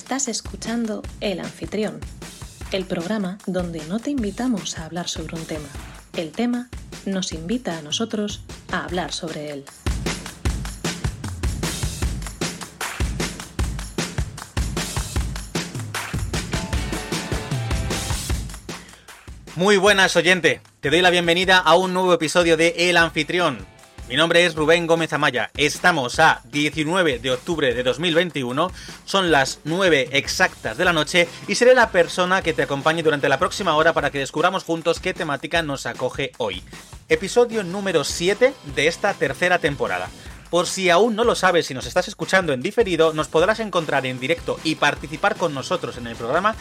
Estás escuchando El Anfitrión, el programa donde no te invitamos a hablar sobre un tema. El tema nos invita a nosotros a hablar sobre él. Muy buenas oyente, te doy la bienvenida a un nuevo episodio de El Anfitrión. Mi nombre es Rubén Gómez Amaya, estamos a 19 de octubre de 2021, son las 9 exactas de la noche y seré la persona que te acompañe durante la próxima hora para que descubramos juntos qué temática nos acoge hoy. Episodio número 7 de esta tercera temporada. Por si aún no lo sabes y nos estás escuchando en diferido, nos podrás encontrar en directo y participar con nosotros en el programa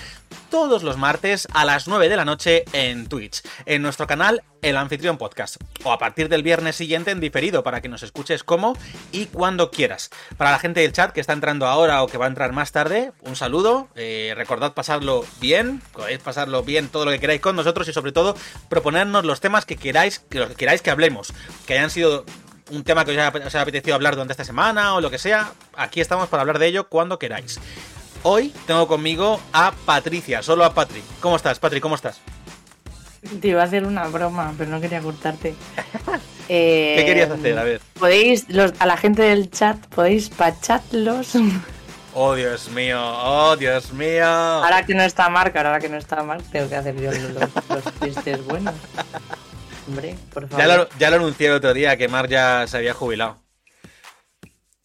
todos los martes a las 9 de la noche en Twitch, en nuestro canal El Anfitrión Podcast, o a partir del viernes siguiente en diferido para que nos escuches como y cuando quieras. Para la gente del chat que está entrando ahora o que va a entrar más tarde, un saludo, eh, recordad pasarlo bien, podéis pasarlo bien todo lo que queráis con nosotros y sobre todo proponernos los temas que queráis que, que queráis que hablemos, que hayan sido un tema que os haya, apetecido hablar durante esta semana o lo que sea, aquí estamos para hablar de ello cuando queráis. Hoy tengo conmigo a Patricia, solo a Patri. ¿Cómo estás, Patri? ¿Cómo estás? Te iba a hacer una broma, pero no quería cortarte. ¿Qué querías hacer? A ver. Podéis, a la gente del chat, podéis pachatlos. Oh, Dios mío, oh, Dios mío. Ahora que no está Marc, ahora que no está Marc, tengo que hacer yo los, los chistes buenos. Hombre, por favor. Ya lo, ya lo anuncié el otro día que Mar ya se había jubilado.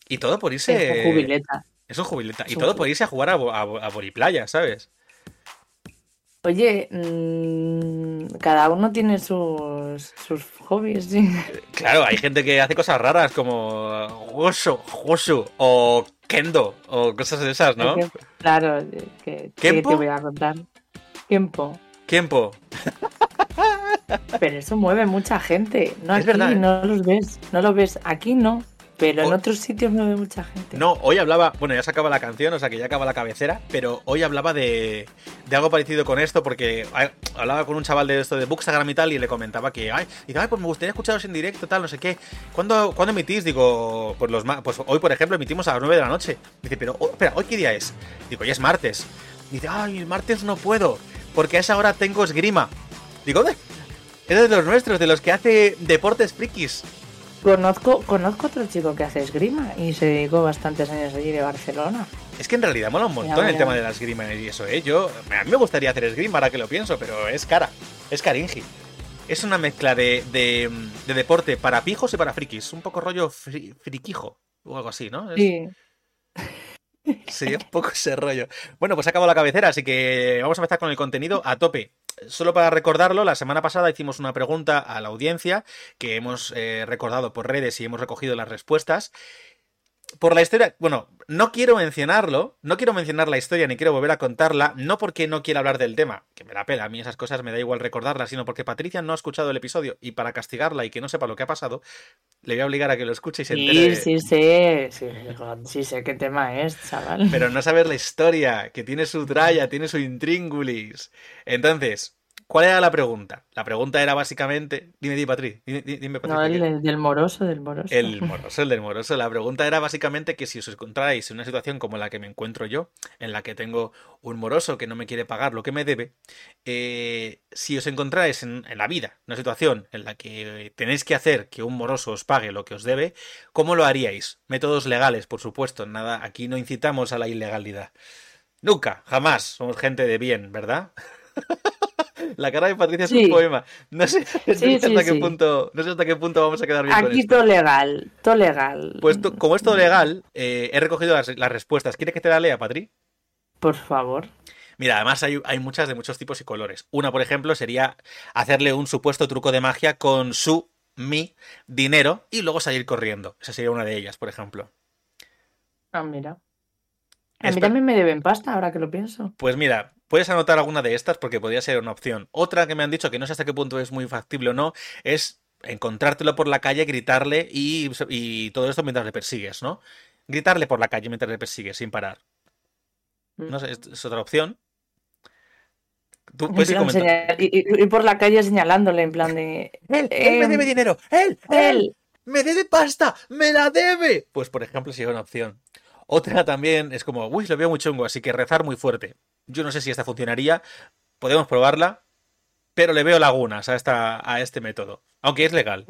Y todo por irse. Es un jubileta. Es un jubileta. Y todo por irse a jugar a, a, a Boriplaya, ¿sabes? Oye, mmm, cada uno tiene sus, sus hobbies, ¿sí? Claro, hay gente que hace cosas raras como Hoshu, Hoshu o Kendo o cosas de esas, ¿no? Claro, que, que te voy a contar. Tiempo. Tiempo. Pero eso mueve mucha gente. No es aquí verdad, ¿eh? no los ves. No lo ves. Aquí no. Pero en otros sitios mueve mucha gente. No, hoy hablaba, bueno, ya se acaba la canción, o sea que ya acaba la cabecera, pero hoy hablaba de, de algo parecido con esto, porque hablaba con un chaval de esto de Bookstagram y tal, y le comentaba que, ay, dice, ay, pues me gustaría escucharos en directo, tal, no sé qué. ¿Cuándo, ¿cuándo emitís? Digo, pues, los, pues hoy, por ejemplo, emitimos a las 9 de la noche. Dice, pero, oh, espera, ¿hoy qué día es? Digo, hoy es martes. Dice, ay, el martes no puedo, porque a esa hora tengo esgrima. Digo, ¿dónde? Es de los nuestros, de los que hace deportes frikis. Conozco, conozco otro chico que hace esgrima y se dedicó bastantes años allí de Barcelona. Es que en realidad mola un montón el tema de la esgrima y eso, ¿eh? Yo, a mí me gustaría hacer esgrima ahora que lo pienso, pero es cara, es caringi. Es una mezcla de, de, de deporte para pijos y para frikis, un poco rollo friquijo o algo así, ¿no? Es... Sí. Sí, un poco ese rollo. Bueno, pues acabo la cabecera, así que vamos a empezar con el contenido a tope. Solo para recordarlo, la semana pasada hicimos una pregunta a la audiencia que hemos eh, recordado por redes y hemos recogido las respuestas por la historia, bueno, no quiero mencionarlo, no quiero mencionar la historia ni quiero volver a contarla, no porque no quiera hablar del tema, que me la pela, a mí esas cosas me da igual recordarlas, sino porque Patricia no ha escuchado el episodio y para castigarla y que no sepa lo que ha pasado, le voy a obligar a que lo escuche y se entere. Sí, sí, sí, sí, sé qué tema es, chaval. Pero no saber la historia, que tiene su tralla, tiene su intríngulis. Entonces, ¿Cuál era la pregunta? La pregunta era básicamente. Dime, dime, Patri. Dime, dime, Patri no, el del moroso, del moroso. El moroso, el del moroso. La pregunta era básicamente que si os encontráis en una situación como la que me encuentro yo, en la que tengo un moroso que no me quiere pagar lo que me debe, eh, si os encontráis en, en, la vida, una situación en la que tenéis que hacer que un moroso os pague lo que os debe, ¿cómo lo haríais? Métodos legales, por supuesto. Nada, aquí no incitamos a la ilegalidad. Nunca, jamás. Somos gente de bien, ¿verdad? La cara de Patricia es un poema. No sé, hasta qué punto, no sé hasta qué punto vamos a quedar bien. Aquí todo legal, todo legal. Pues como es todo legal, eh, he recogido las, las respuestas. ¿Quieres que te la lea, Patri? Por favor. Mira, además hay, hay, muchas de muchos tipos y colores. Una, por ejemplo, sería hacerle un supuesto truco de magia con su, mi, dinero y luego salir corriendo. Esa sería una de ellas, por ejemplo. Ah, mira. A mí también me deben pasta, ahora que lo pienso. Pues mira, puedes anotar alguna de estas porque podría ser una opción. Otra que me han dicho que no sé hasta qué punto es muy factible o no, es encontrártelo por la calle, gritarle y, y todo esto mientras le persigues, ¿no? Gritarle por la calle mientras le persigues sin parar. No sé, es otra opción. Tú puedes ir y, y, por la calle señalándole en plan de... ¡Él! ¡Él me debe dinero! ¡Él! ¡Él! ¡Me debe pasta! ¡Me la debe! Pues por ejemplo, si es una opción. Otra también es como, uy, lo veo muy chungo, así que rezar muy fuerte. Yo no sé si esta funcionaría, podemos probarla, pero le veo lagunas a, esta, a este método, aunque es legal.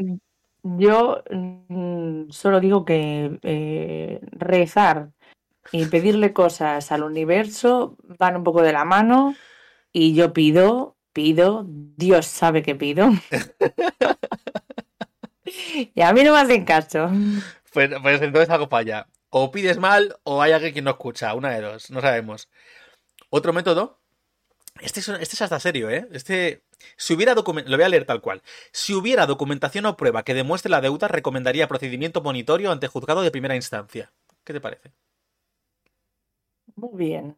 Yo mm, solo digo que eh, rezar y pedirle cosas al universo van un poco de la mano y yo pido, pido, Dios sabe que pido. y a mí no me hacen caso. Pues, pues entonces falla. O pides mal o hay alguien que no escucha, una de dos, no sabemos. Otro método, este es, este es hasta serio, ¿eh? Este, si hubiera lo voy a leer tal cual. Si hubiera documentación o prueba que demuestre la deuda, recomendaría procedimiento monitorio ante juzgado de primera instancia. ¿Qué te parece? Muy bien.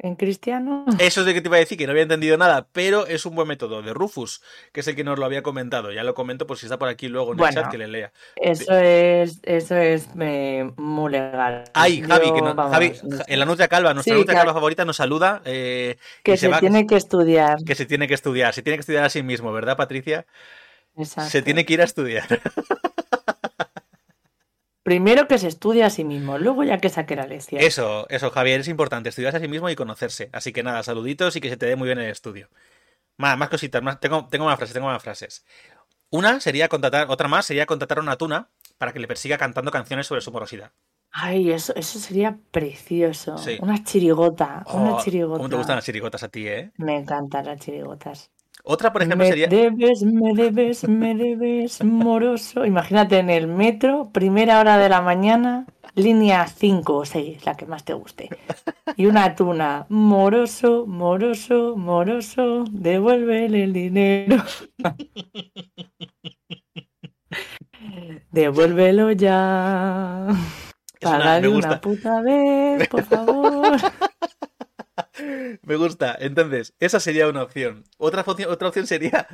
En cristiano. Eso es de que te iba a decir, que no había entendido nada, pero es un buen método de Rufus, que es el que nos lo había comentado. Ya lo comento por si está por aquí luego en el chat que le lea. Eso es, eso es muy legal. Ay, Javi, que no, Javi, en la Nutria Calva, nuestra sí, Calva favorita, nos saluda. Eh, que se, tiene que, estudiar. Que se tiene que estudiar, se tiene que estudiar a sí mismo, ¿verdad, Patricia? Exacto. Se tiene que ir a estudiar. Primero que se estudia a sí mismo, luego ya que saque la lección. Eso, eso, Javier, es importante, estudiarse a sí mismo y conocerse. Así que nada, saluditos y que se te dé muy bien el estudio. Más, más cositas, más, tengo, tengo más frases, tengo más frases. Una sería contratar, otra más sería contratar a una tuna para que le persiga cantando canciones sobre su morosidad. Ay, eso, eso sería precioso. Una chirigota, una oh, chirigota. ¿Cómo te gustan las chirigotas a ti, eh? Me encantan las chirigotas. Otra, por ejemplo, me sería. Debes, me debes, me debes, moroso. Imagínate en el metro, primera hora de la mañana, línea 5 o 6, la que más te guste. Y una tuna, moroso, moroso, moroso, devuélvele el dinero. Devuélvelo ya. Págale una, una puta vez, por favor. Me gusta. Entonces, esa sería una opción. Otra, opción, otra opción sería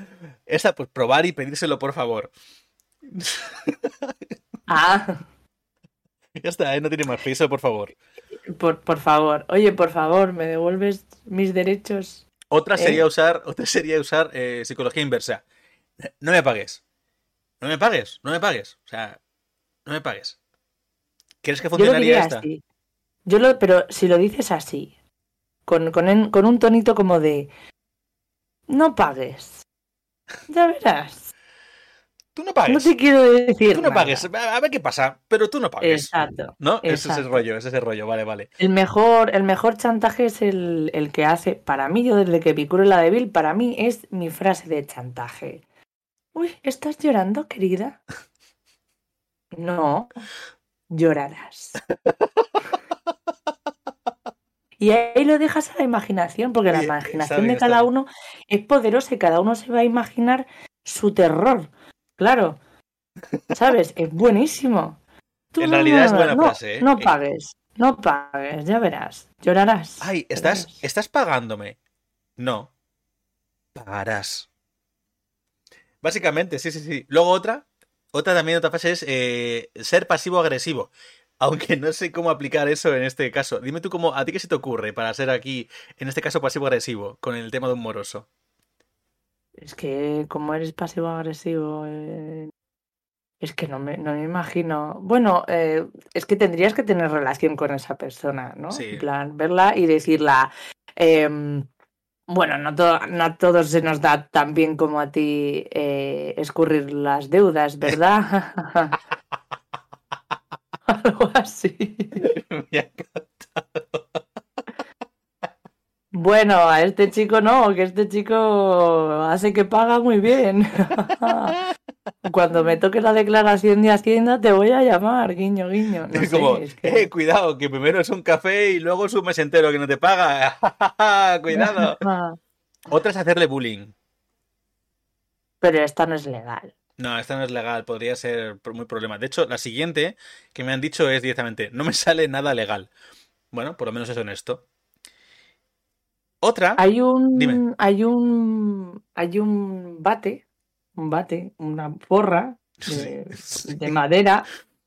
esa, pues probar y pedírselo, por favor. Ah. Ya está, ¿eh? no tiene más. Pedírselo, por favor. Por, por favor. Oye, por favor, ¿me devuelves mis derechos? Otra sería ¿Eh? usar, otra sería usar eh, psicología inversa. No me pagues. No me pagues, no me pagues. O sea, no me pagues. ¿Quieres que funcionaría esta? Yo lo, pero si lo dices así, con, con, con un tonito como de no pagues. Ya verás. Tú no pagues. No te quiero decir. Tú no pagues. A ver qué pasa, pero tú no pagues. Exacto. ¿No? Ese es el rollo, ese es el rollo, vale, vale. El mejor, el mejor chantaje es el, el que hace, para mí, yo desde que vi la débil, para mí es mi frase de chantaje. Uy, ¿estás llorando, querida? No, llorarás. Y ahí lo dejas a la imaginación, porque la imaginación de cada uno es poderosa y cada uno se va a imaginar su terror. Claro. ¿Sabes? Es buenísimo. en realidad es buena frase. ¿eh? No pagues, no pagues, ya verás. Llorarás. Ay, ¿estás, ¿estás pagándome? No. Pagarás. Básicamente, sí, sí, sí. Luego otra, otra también, otra frase es eh, ser pasivo-agresivo. Aunque no sé cómo aplicar eso en este caso. Dime tú cómo, ¿a ti qué se te ocurre para ser aquí, en este caso, pasivo-agresivo, con el tema de un moroso? Es que como eres pasivo-agresivo, eh, es que no me, no me imagino. Bueno, eh, es que tendrías que tener relación con esa persona, ¿no? Sí. En plan, verla y decirla. Em, bueno, no, no a todos se nos da tan bien como a ti eh, escurrir las deudas, ¿verdad? Algo así. Me ha encantado. Bueno, a este chico no, que este chico hace que paga muy bien. Cuando me toque la declaración de Hacienda te voy a llamar, guiño, guiño. No es sé, como, es que... eh, cuidado, que primero es un café y luego es un mes entero que no te paga. cuidado. Otra es hacerle bullying. Pero esta no es legal. No, esta no es legal, podría ser muy problema. De hecho, la siguiente que me han dicho es directamente, no me sale nada legal. Bueno, por lo menos es honesto. Otra. Hay un. Dime. Hay un. Hay un bate. Un bate, una porra de, Sí. de madera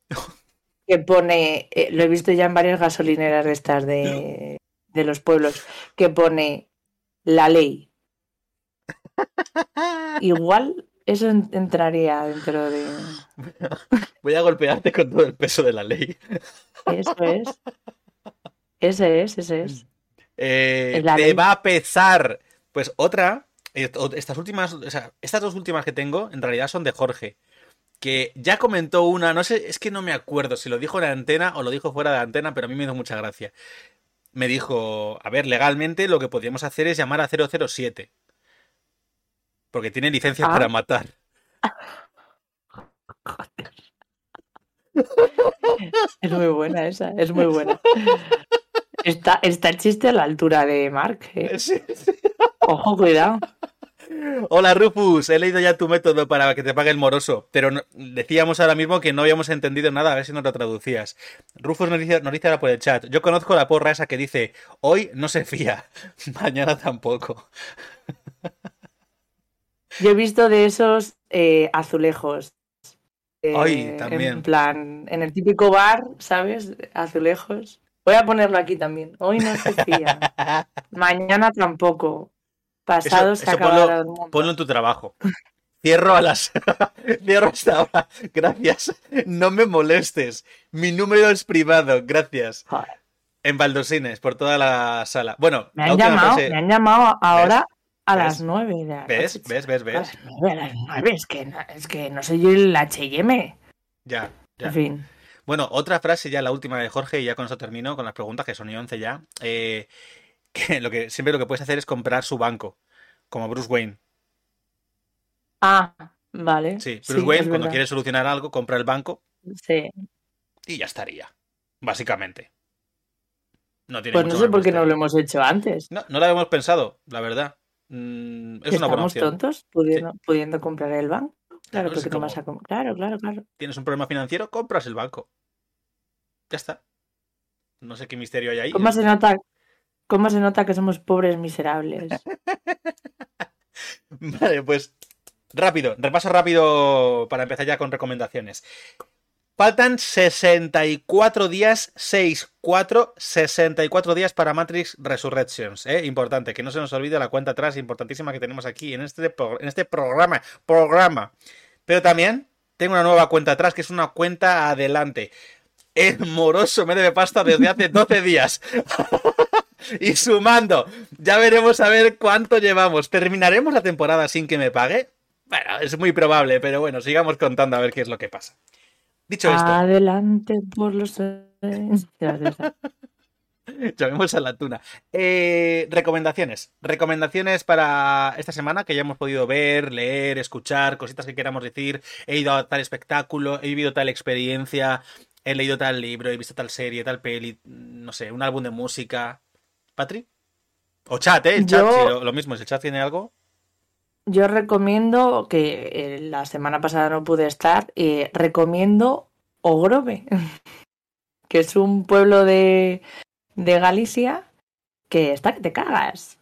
que pone. eh, lo he visto ya en varias gasolineras de estas de, de los pueblos. Que pone la ley. Igual eso en- entraría dentro de... Voy a golpearte con todo el peso de la ley. Eso es. Ese es, ese es. Eh, te ley. va a pesar. Pues otra, eh, estas últimas, o sea, estas dos últimas que tengo, en realidad son de Jorge. Que ya comentó una, no sé, es que no me acuerdo si lo dijo en la antena o lo dijo fuera de la antena, pero a mí me hizo mucha gracia. Me dijo, a ver, legalmente lo que podríamos hacer es llamar a 007. Porque tiene licencia Ah. para matar. Es muy buena esa, es muy buena. Está, está el chiste a la altura de Mark. ¿eh? Sí, sí. Ojo, cuidado. Hola Rufus, he leído ya tu método para que te pague el moroso, pero no- decíamos ahora mismo que no habíamos entendido nada, a ver si nos lo traducías. Rufus nos dice, nos dice ahora por el chat, yo conozco la porra esa que dice, hoy no se fía, mañana tampoco. Yo he visto de esos eh, azulejos. Eh, Ay, también. En plan, en el típico bar, ¿sabes? Azulejos. Voy a ponerlo aquí también. Hoy no se fía. Mañana tampoco. Pasado Eso- se eso acabará el mundo. Ponlo en tu trabajo. Cierro a las... Cierro hasta ahora. Gracias. No me molestes. Mi número es privado. Gracias. Joder, En baldosines, por toda la sala. Bueno, me han llamado, frase- me han llamado ahora a ¿Ves? las nueve de la ¿Ves? ¿Ves? ¿Ves? A ¿Ves? a las nueve, es que no, es que no soy yo el H&M. Ya, ya. En fin. Bueno, otra frase ya, la última de Jorge, y ya con eso termino con las preguntas, que son y 11 ya. eh, que lo que siempre lo que puedes hacer es comprar su banco, como Bruce Wayne. Ah, vale. Sí, Sí, Bruce Wayne, cuando quiere solucionar algo, compra el banco Sí. y ya estaría. Básicamente. No tiene Pues no sé por qué no lo hemos hecho antes. No, no lo habíamos pensado, la verdad. Mm, es una buena opción. tontos pudiendo, pudiendo comprar el banco. Claro, Claro, porque como- vas a comprar. Claro, claro, claro. Tienes un problema financiero, compras el banco. Ya está. No sé qué misterio hay ahí. ¿Cómo se nota, cómo se nota que somos pobres miserables? Vale, pues rápido, repaso rápido para empezar ya con recomendaciones. Faltan 64 días, 6, 4, 64 días para Matrix Resurrections. ¿eh? Importante, que no se nos olvide la cuenta atrás importantísima que tenemos aquí en este, en este programa, programa. Pero también tengo una nueva cuenta atrás, que es una cuenta adelante. El moroso me debe pasta desde hace 12 días. y sumando, ya veremos a ver cuánto llevamos. ¿Terminaremos la temporada sin que me pague? Bueno, es muy probable, pero bueno, sigamos contando a ver qué es lo que pasa. Dicho esto, Adelante por los... Llamemos a la tuna. Eh, recomendaciones. Recomendaciones para esta semana que ya hemos podido ver, leer, escuchar, cositas que queramos decir. He ido a tal espectáculo, he vivido tal experiencia, he leído tal libro, he visto tal serie, tal peli, no sé, un álbum de música. ¿Patri? O chat, ¿eh? El chat, Yo- sí, lo, lo mismo, si el chat tiene algo. Yo recomiendo, que eh, la semana pasada no pude estar, eh, recomiendo Ogrove, que es un pueblo de, de Galicia que está que te cagas.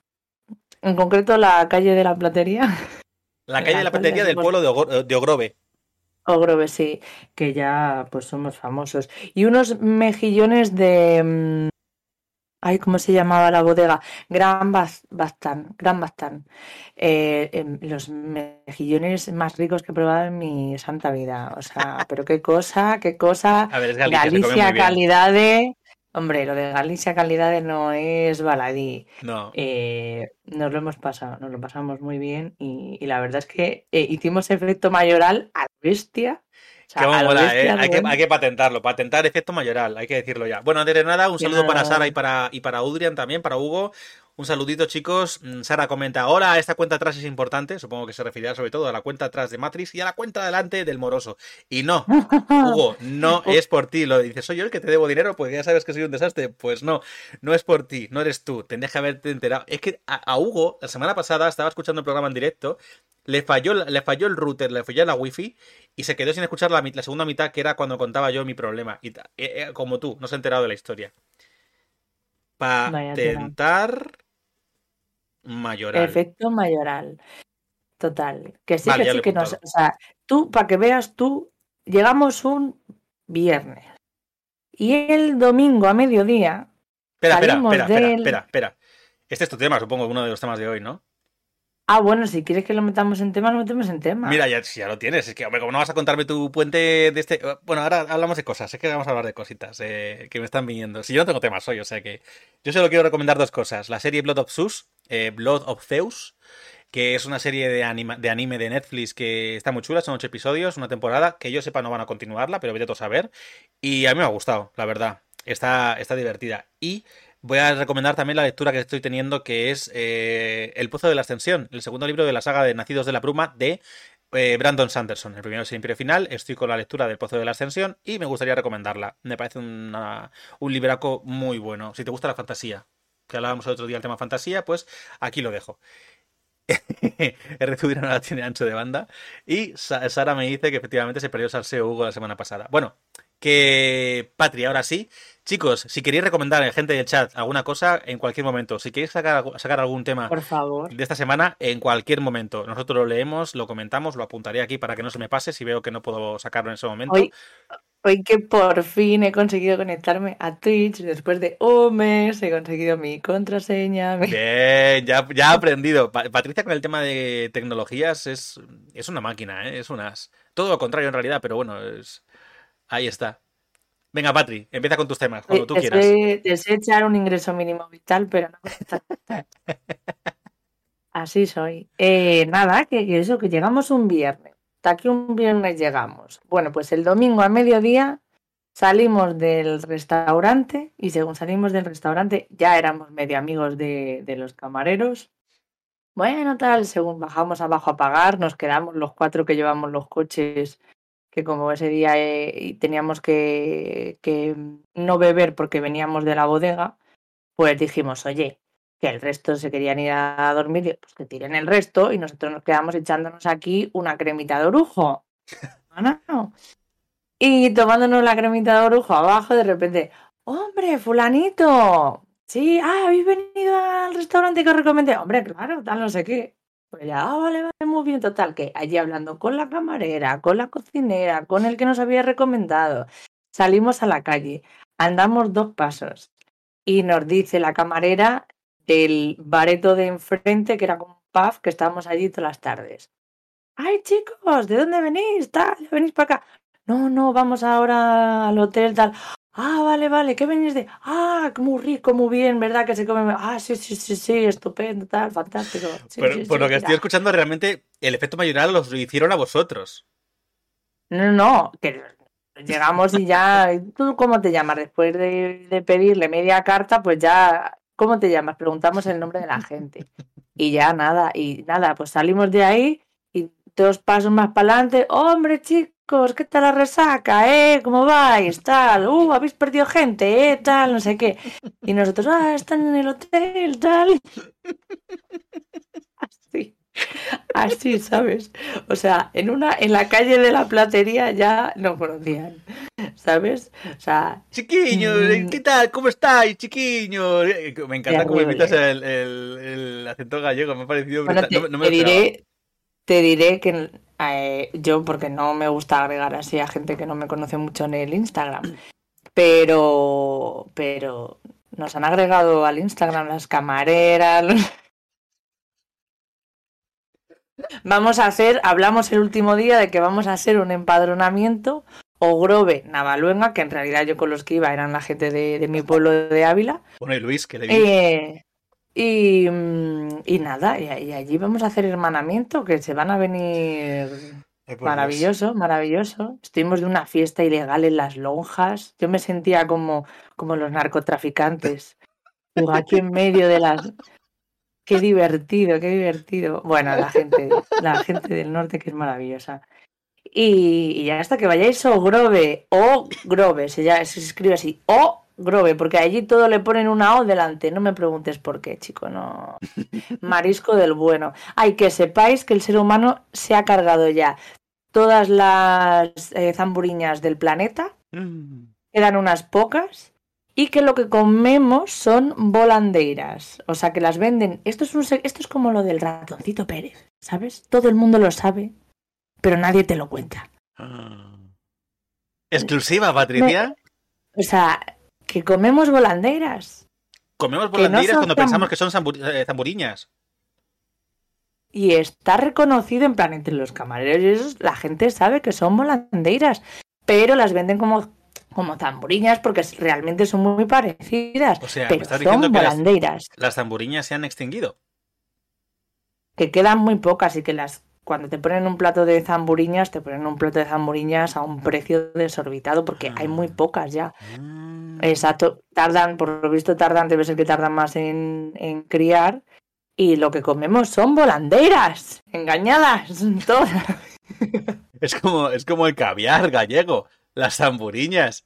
En concreto la calle de la platería. La calle de la La platería del de- pueblo de, Ogro- de Ogrove. Ogrove, sí, que ya pues somos famosos. Y unos mejillones de... Ay, ¿cómo se llamaba la bodega? Gran Bas- Bastán, Gran Bastán. Eh, em, los mejillones más ricos que he probado en mi santa vida. O sea, pero qué cosa, qué cosa. A ver, es Galicia, Galicia calidad de... Hombre, lo de Galicia calidad de no es baladí. No. Eh, nos lo hemos pasado, nos lo pasamos muy bien y, y la verdad es que eh, hicimos efecto mayoral a la bestia. O sea, a ¿eh? Hay que, bueno. hay que patentarlo, patentar efecto mayoral, hay que decirlo ya. Bueno, antes de nada, un saludo para Sara y para, y para Udrian también, para Hugo. Un saludito, chicos. Mm, Sara comenta, hola, esta cuenta atrás es importante. Supongo que se referirá sobre todo a la cuenta atrás de Matrix y a la cuenta adelante del moroso. Y no, Hugo, no es por ti. Lo dices, soy yo el que te debo dinero porque ya sabes que soy un desastre. Pues no, no es por ti, no eres tú. Tendrías que haberte enterado. Es que a, a Hugo, la semana pasada, estaba escuchando el programa en directo, le falló, le falló el router, le falló la wifi y se quedó sin escuchar la, la segunda mitad, que era cuando contaba yo mi problema. Y eh, eh, como tú, no se ha enterado de la historia. Patentar mayoral. Efecto mayoral. Total. Que sí, Vale, que sí, que nos. O sea, tú, para que veas tú, llegamos un viernes. Y el domingo a mediodía, Espera, espera, salimos espera, espera, del- espera, espera. Este es tu tema, supongo, uno de los temas de hoy, ¿no? Ah, bueno, si quieres que lo metamos en tema, lo metemos en tema. Mira, ya, ya lo tienes. Es que, hombre, como no vas a contarme tu puente de este. Bueno, ahora hablamos de cosas. Es que vamos a hablar de cositas eh, que me están viniendo. Si yo no tengo temas hoy, o sea que. Yo solo quiero recomendar dos cosas. La serie Blood of Zeus, eh, Blood of Zeus, que es una serie de, anima, de anime de Netflix que está muy chula. Son ocho episodios, una temporada. Que yo sepa no van a continuarla, pero vete a saber. Y a mí me ha gustado, la verdad. Está, está divertida. Y Voy a recomendar también la lectura que estoy teniendo, que es eh, El Pozo de la Ascensión, el segundo libro de la saga de Nacidos de la Bruma de eh, Brandon Sanderson. El primero es el Imperio Final, estoy con la lectura del Pozo de la Ascensión y me gustaría recomendarla. Me parece un libraco muy bueno. Si te gusta la fantasía, que hablábamos el otro día del tema fantasía, pues aquí lo dejo. R. no tiene ancho de banda. Y Sara me dice que efectivamente se perdió Salseo Hugo la semana pasada. Bueno, que Patria, ahora sí. Chicos, si queréis recomendar a gente del chat alguna cosa, en cualquier momento. Si queréis sacar, sacar algún tema Por favor. de esta semana, en cualquier momento. Nosotros lo leemos, lo comentamos, lo apuntaré aquí para que no se me pase si veo que no puedo sacarlo en ese momento. Hoy, hoy que por fin he conseguido conectarme a Twitch, después de un mes he conseguido mi contraseña. Bien, ya, ya he aprendido. Patricia con el tema de tecnologías es, es una máquina, ¿eh? es unas... Todo lo contrario en realidad, pero bueno, es... ahí está. Venga, Patri, empieza con tus temas, cuando tú quieras. Deseo echar un ingreso mínimo vital, pero no. Así soy. Eh, nada, que, eso, que llegamos un viernes. Hasta que un viernes llegamos. Bueno, pues el domingo a mediodía salimos del restaurante y según salimos del restaurante ya éramos medio amigos de, de los camareros. Bueno, tal, según bajamos abajo a pagar, nos quedamos los cuatro que llevamos los coches que como ese día eh, teníamos que, no beber porque veníamos de la bodega, pues dijimos, oye, que el resto se querían ir a dormir, pues que tiren el resto y nosotros nos quedamos echándonos aquí una cremita de orujo. Y tomándonos la cremita de orujo abajo, de repente, hombre, fulanito, sí, ah, habéis venido al restaurante que os recomendé, hombre, claro, tal, no sé qué. Pues ah, vale, vale, muy bien, total, que allí hablando con la camarera, con la cocinera, con el que nos había recomendado, salimos a la calle, andamos dos pasos y nos dice la camarera del bareto de enfrente, que era como un pub, que estábamos allí todas las tardes. ¡Ay, chicos! ¿De dónde venís? Tal, venís para acá. No, no, vamos ahora al hotel, tal. Ah, vale, vale, ¿qué venís de? Ah, muy rico, muy bien, ¿verdad? Que se come. Ah, sí, sí, sí, sí, estupendo, tal, fantástico. por lo que estoy escuchando, realmente el efecto mayoral los lo hicieron a vosotros. No, no, que llegamos y ya. ¿Tú cómo te llamas? Después de, de pedirle media carta, pues ya. ¿Cómo te llamas? Preguntamos el nombre de la gente. Y ya nada, y nada, pues salimos de ahí y dos pasos más para adelante. ¡Hombre, chico! ¿Qué tal la resaca? ¿Eh? ¿Cómo vais? Tal, uh, habéis perdido gente, ¿eh? Tal, no sé qué. Y nosotros, ah, están en el hotel, tal. Así, así, ¿sabes? O sea, en una, en la calle de la platería ya nos conocían, ¿sabes? O sea. Chiquiños, mm. ¿qué tal? ¿Cómo estáis, chiquiños? Eh, me encanta cómo imitas el, el, el, acento gallego, me ha parecido. Bueno, te, no, me te diré, te diré que eh, yo porque no me gusta agregar así a gente que no me conoce mucho en el Instagram. Pero, pero nos han agregado al Instagram las camareras. Vamos a hacer, hablamos el último día de que vamos a hacer un empadronamiento o Grove Navaluenga, que en realidad yo con los que iba eran la gente de, mi pueblo de Ávila. Bueno, Luis, que le eh, y, mm, y nada, y, allí vamos a hacer hermanamiento, que se van a venir maravilloso, maravilloso. Estuvimos de una fiesta ilegal en las lonjas. Yo me sentía como, como los narcotraficantes. Aquí en medio de las. Qué divertido, qué divertido. Bueno, la gente, la gente del norte que es maravillosa. Y, y hasta que vayáis o Grove, o Grove, se, ya, se escribe así, o Grove, porque allí todo le ponen una O delante. No me preguntes por qué, chico, no. Marisco del bueno. Hay que sepáis que el ser humano se ha cargado ya todas las eh, zamburiñas del planeta. Mm. Quedan unas pocas. Y que lo que comemos son volandeiras. O sea, que las venden. Esto es, un, esto es como lo del ratoncito Pérez, ¿sabes? Todo el mundo lo sabe, pero nadie te lo cuenta. Ah. ¿Exclusiva, Patricia? o sea, que comemos volanderas. Comemos volanderas cuando pensamos que son eh, zamburiñas. y está reconocido en plan entre los camareros y esos, la gente sabe que son volandeiras, pero las venden como como zamburiñas porque realmente son muy parecidas. O sea, me pero estás son diciendo que las, las zamburiñas se han extinguido. que quedan muy pocas y que las cuando te ponen un plato de zamburiñas, te ponen un plato de zamburiñas a un precio desorbitado porque hay muy pocas ya. Mm. Exacto, tardan, por lo visto tardan, debe ser que tardan más en, en criar. Y lo que comemos son volanderas, engañadas, todas. Es como, es como el caviar gallego, las zamburiñas.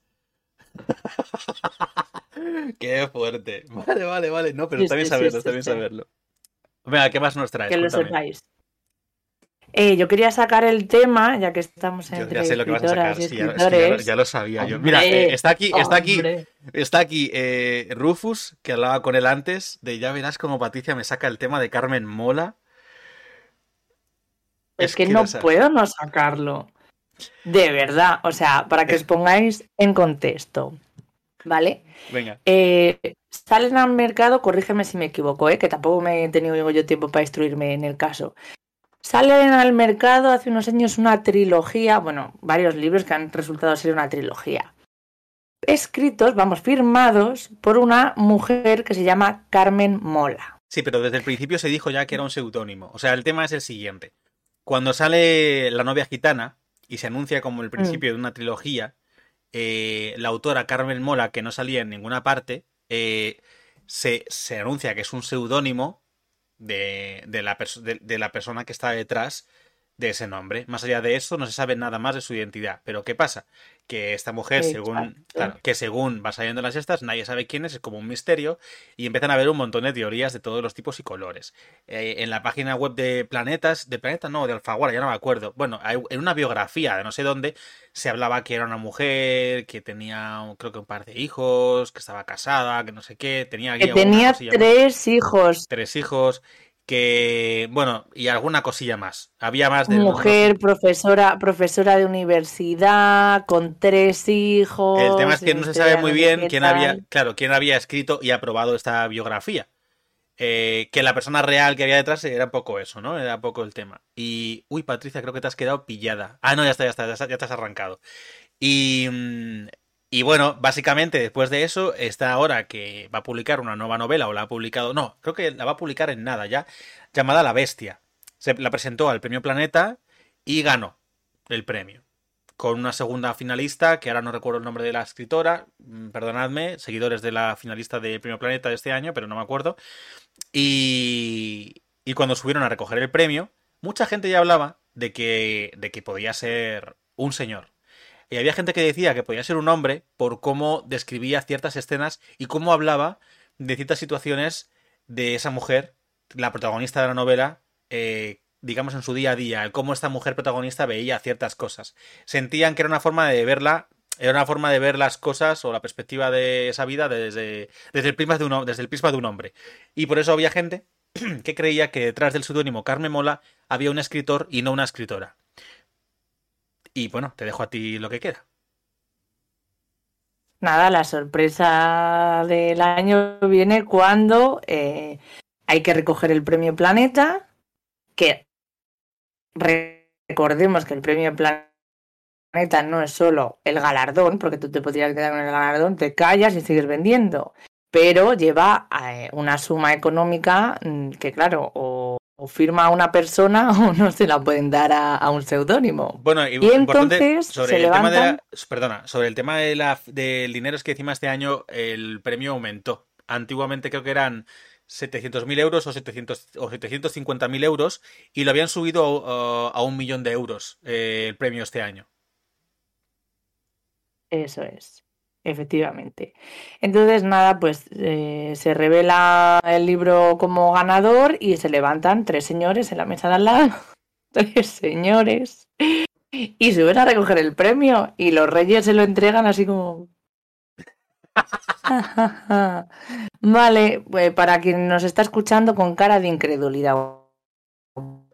Qué fuerte. Vale, vale, vale. No, pero Sí, está bien sí, saberlo, sí, está bien saberlo. Venga, ¿qué más nos traes? que lo sepáis. Eh, yo quería sacar el tema, ya que estamos entre ya sé lo que vas a sacar. sí, ya, es que ya lo- escritores. ya lo sabía yo. Mira, eh, está aquí, está aquí, Hombre. está aquí eh, Rufus, que hablaba con él antes, de ya verás como Patricia me saca el tema de Carmen Mola. Es que no puedo no sacarlo. De verdad, o sea, para que os pongáis en contexto. ¿Vale? Venga. Eh, salen al mercado, corrígeme si me equivoco, ¿eh? que tampoco me he tenido yo tiempo para instruirme en el caso. Salen al mercado hace unos años una trilogía, bueno, varios libros que han resultado ser una trilogía. Escritos, vamos, firmados por una mujer que se llama Carmen Mola. Sí, pero desde el principio se dijo ya que era un seudónimo. O sea, el tema es el siguiente. Cuando sale La novia gitana y se anuncia como el principio de una trilogía, eh, la autora Carmen Mola, que no salía en ninguna parte, eh, se, se anuncia que es un seudónimo de, de la de- de la persona que está detrás de ese nombre. Más allá de eso, no se sabe nada más de su identidad. Pero ¿qué pasa? Que esta mujer, según, claro, que según va saliendo en las estas, nadie sabe quién es, es como un misterio, y empiezan a haber un montón de teorías de todos los tipos y colores. Eh, en la página web de Planetas, de Planeta no, de Alfaguara, ya no me acuerdo. Bueno, hay- en una biografía de no sé dónde se hablaba que era una mujer, que tenía creo que un par de hijos, que estaba casada, que no sé qué, tenía Que tenía más tres hijos, tres hijos, que, bueno, y alguna cosilla más. Había más de... mujer, profesora, profesora de universidad, con tres hijos. El tema es que no se sabe muy bien quién había, claro, quién había escrito y aprobado esta biografía. Eh, que la persona real que había detrás era un poco eso, ¿no? Era un poco el tema. Y, uy, Patricia, creo que te has quedado pillada. Ah, no, ya está, ya está, ya, está, ya te has arrancado. Y, mm, y bueno, básicamente después de eso está ahora que va a publicar una nueva novela o la ha publicado, no, creo que la va a publicar en nada ya, llamada La Bestia. Se la presentó al Premio Planeta y ganó el premio. Con una segunda finalista, que ahora no recuerdo el nombre de la escritora, mm, perdonadme, seguidores de la finalista del Premio Planeta de este año, pero no me acuerdo. Y, y cuando subieron a recoger el premio, mucha gente ya hablaba de que, de que podía ser un señor. Y había gente que decía que podía ser un hombre por cómo describía ciertas escenas y cómo hablaba de ciertas situaciones de esa mujer, la protagonista de la novela, eh, digamos en su día a día, cómo esta mujer protagonista veía ciertas cosas. Sentían que era una forma de verla, era una forma de ver las cosas o la perspectiva de esa vida desde, desde, el, prisma de un, desde el prisma de un hombre. Y por eso había gente que creía que detrás del seudónimo Carmen Mola había un escritor y no una escritora. Y bueno, te dejo a ti lo que queda. Nada, la sorpresa del año viene cuando eh, hay que recoger el premio Planeta, que recordemos que el premio Planeta no es solo el galardón, porque tú te podrías quedar con el galardón, te callas y sigues vendiendo, pero lleva eh, una suma económica mm, que, claro, o, o firma a una persona o no se la pueden dar a, a un seudónimo. Bueno, y, entonces sobre se el tema de la- levantan- perdona, sobre el tema de la, del dinero es que encima este año el premio aumentó. Antiguamente creo que eran 700.000 euros o, 700, o 750.000 euros y lo habían subido a, a un millón de euros eh, el premio este año. Eso es, efectivamente. Entonces, nada, pues eh, se revela el libro como ganador y se levantan tres señores en la mesa de al lado, tres señores, y suben a recoger el premio y los reyes se lo entregan así como... Vale, pues para quien nos está escuchando con cara de incredulidad, un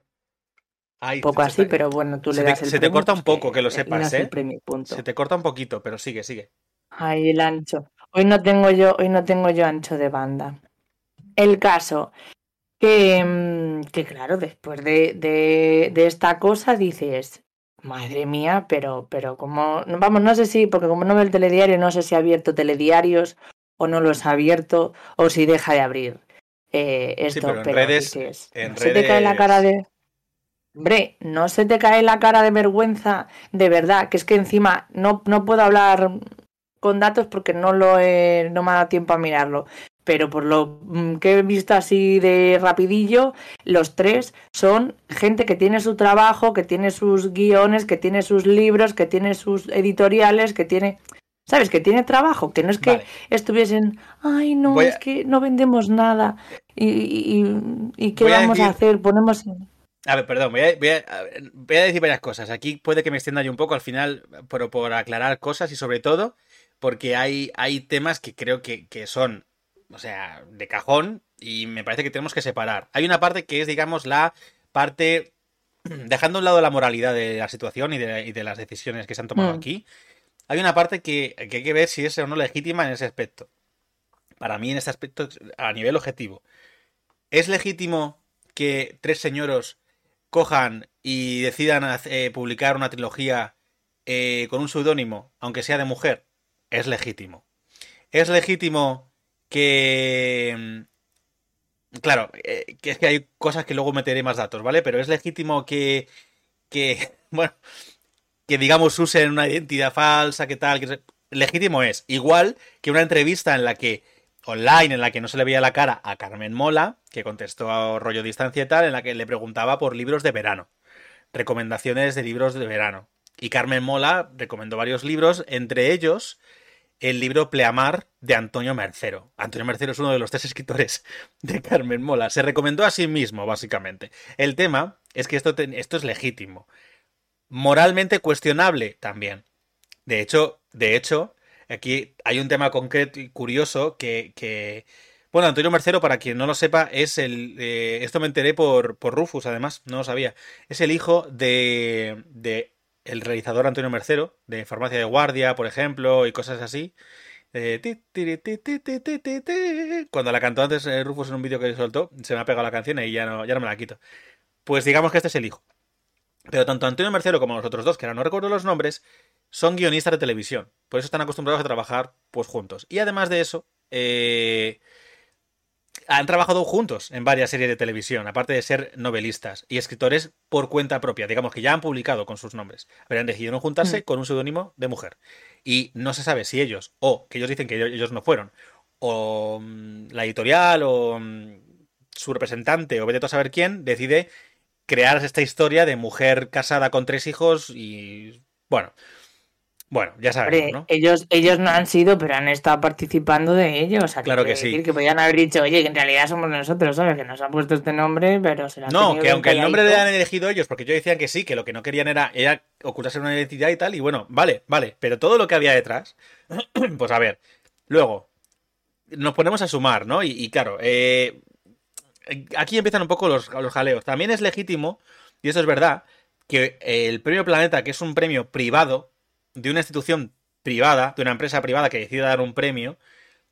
Ay, poco se- así, pero bueno, tú se le te- das el se te corta un pues poco, que lo sepas, ¿eh? premio. Se te corta un poquito, pero sigue, sigue. Ay, el ancho. Hoy no tengo yo, hoy no tengo yo ancho de banda. El caso. que, mm, que claro, después de, de, de esta cosa dices, madre mía, pero, pero como, vamos, no sé si, porque como no veo el telediario, no sé si ha abierto telediarios o no los ha abierto o si deja de abrir eh, esto. Sí, pero en pero redes, dices, en ¿no se te cae la cara de... Hombre, no se te cae la cara de vergüenza, de verdad, que es que encima no, no puedo hablar con datos porque no lo he, no me ha dado tiempo a mirarlo. Pero por lo mm, que he visto así de rapidillo, los tres son gente que tiene su trabajo, que tiene sus guiones, que tiene sus libros, que tiene sus editoriales, que tiene, ¿sabes? Que tiene trabajo, que no es que Vale. estuviesen, ay no, Voy a- es que no vendemos nada. ¿Y, y, y- qué Voy vamos a decir- hacer? Ponemos... A ver, perdón, voy a, voy a- voy a decir varias cosas. Aquí puede que me extienda yo un poco al final, pero por aclarar cosas y sobre todo porque hay, hay temas que creo que, que son, o sea, de cajón y me parece que tenemos que separar. Hay una parte que es, digamos, la parte, dejando a un lado la moralidad de la situación y de, y de las decisiones que se han tomado Mm. aquí, hay una parte que, que hay que ver si es o no legítima en ese aspecto. Para mí, en este aspecto, a nivel objetivo, ¿es legítimo que tres señoros cojan y decidan eh, publicar una trilogía eh, con un seudónimo, aunque sea de mujer? Es legítimo. Es legítimo que... mm, Claro, eh, que es que hay cosas que luego meteré más datos, ¿vale? Pero es legítimo que... que bueno, que digamos usen una identidad falsa, que tal, que legítimo es. Igual que una entrevista en la que online en la que no se le veía la cara a Carmen Mola, que contestó a rollo distancia y tal, en la que le preguntaba por libros de verano, recomendaciones de libros de verano. Y Carmen Mola recomendó varios libros, entre ellos el libro Pleamar de Antonio Mercero. Antonio Mercero es uno de los tres escritores de Carmen Mola. Se recomendó a sí mismo, básicamente. El tema es que esto, esto es legítimo. Moralmente cuestionable también. De hecho, de hecho, aquí hay un tema concreto y curioso que, que- bueno, Antonio Mercero, para quien no lo sepa, es el, eh, esto me enteré por, por Rufus, además, no lo sabía, es el hijo de, de el realizador Antonio Mercero, de Farmacia de Guardia, por ejemplo, y cosas así. Cuando la cantó antes eh, Rufus en un vídeo que soltó, se me ha pegado la canción y ya no, ya no me la quito. Pues digamos que este es el hijo. Pero tanto Antonio Mercero como los otros dos, que ahora no recuerdo los nombres, son guionistas de televisión. Por eso están acostumbrados a trabajar pues juntos. Y además de eso, eh, han trabajado juntos en varias series de televisión, aparte de ser novelistas y escritores por cuenta propia. Digamos que ya han publicado con sus nombres. Pero han decidido no juntarse Mm. con un seudónimo de mujer. Y no se sabe si ellos, o que ellos dicen que ellos- no fueron, o mm, la editorial, o mm, su representante, o vete a saber quién, decide crear esta historia de mujer casada con tres hijos y. Bueno. Bueno, ya sabemos, ¿no? ellos, ellos no han sido, pero han estado participando de ello. O sea, Claro que sí. decir Que podían haber dicho, oye, que en realidad somos nosotros, ¿sabes? Que nos han puesto este nombre, pero se lo han No, que aunque el nombre le han elegido ellos, porque ellos decían que sí, que lo que no querían era, era ocultarse una identidad y tal, y bueno, vale, vale, pero todo lo que había detrás, pues a ver, luego, nos ponemos a sumar, ¿no? Y, y claro, eh, aquí empiezan un poco los, los jaleos. También es legítimo, y eso es verdad, que el premio Planeta, que es un premio privado, de una institución privada, de una empresa privada que decida dar un premio,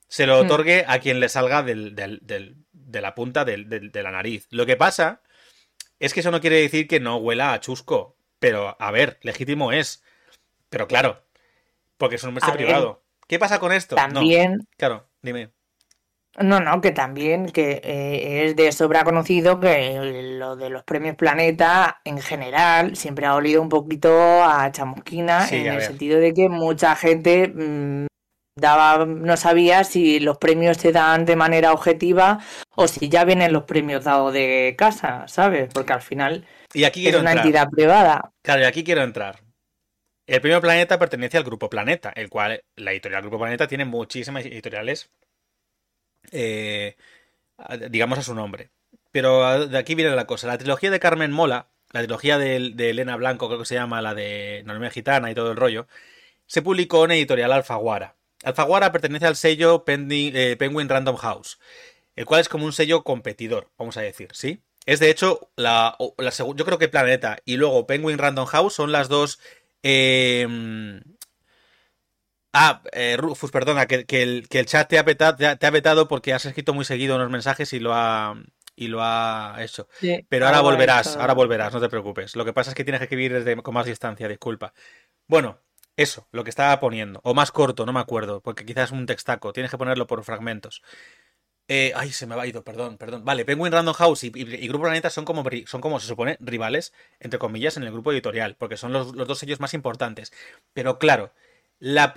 se lo Hmm. otorgue a quien le salga del- del- del- de la punta de la nariz. Lo que pasa es que eso no quiere decir que no huela a chusco. Pero, a ver, legítimo es. Pero claro, porque es un empresa privado. ¿Qué pasa con esto? No, También, claro, dime. No, no, que también que eh, es de sobra conocido que lo de los premios Planeta en general siempre ha olido un poquito a chamusquina Sí, en a el ver. sentido de que mucha gente mm, daba, no sabía si los premios se dan de manera objetiva o si ya vienen los premios dados de casa, ¿sabes? Porque al final Y aquí es una entrar. entidad privada. Claro, y aquí quiero entrar. El premio Planeta pertenece al Grupo Planeta, el cual la editorial Grupo Planeta tiene muchísimas editoriales, eh, digamos a su nombre. Pero a- de aquí viene la cosa. La trilogía de Carmen Mola, la trilogía de, Elena Blanco, creo que se llama, la de Normia Gitana y todo el rollo, se publicó en editorial Alfaguara. Alfaguara pertenece al sello eh, Penguin Random House, el cual es como un sello competidor, vamos a decir, ¿sí? Es de hecho, la, la yo creo que Planeta y luego Penguin Random House son las dos... eh, Ah, eh, Rufus, perdona, que, que el, que el chat te ha, petado, te, ha, te ha vetado porque has escrito muy seguido unos mensajes y lo ha, y lo ha hecho. Pero ahora volverás, ahora volverás, no te preocupes. Lo que pasa es que tienes que escribir desde, con más distancia, disculpa. Bueno, eso, lo que estaba poniendo. O más corto, no me acuerdo, porque quizás es un textaco. Tienes que ponerlo por fragmentos. Eh, ay, se me ha ido, perdón, perdón. Vale, Penguin Random House y, Grupo Planeta son como, son como, se supone, rivales, entre comillas, en el grupo editorial, porque son los, dos sellos más importantes. Pero claro,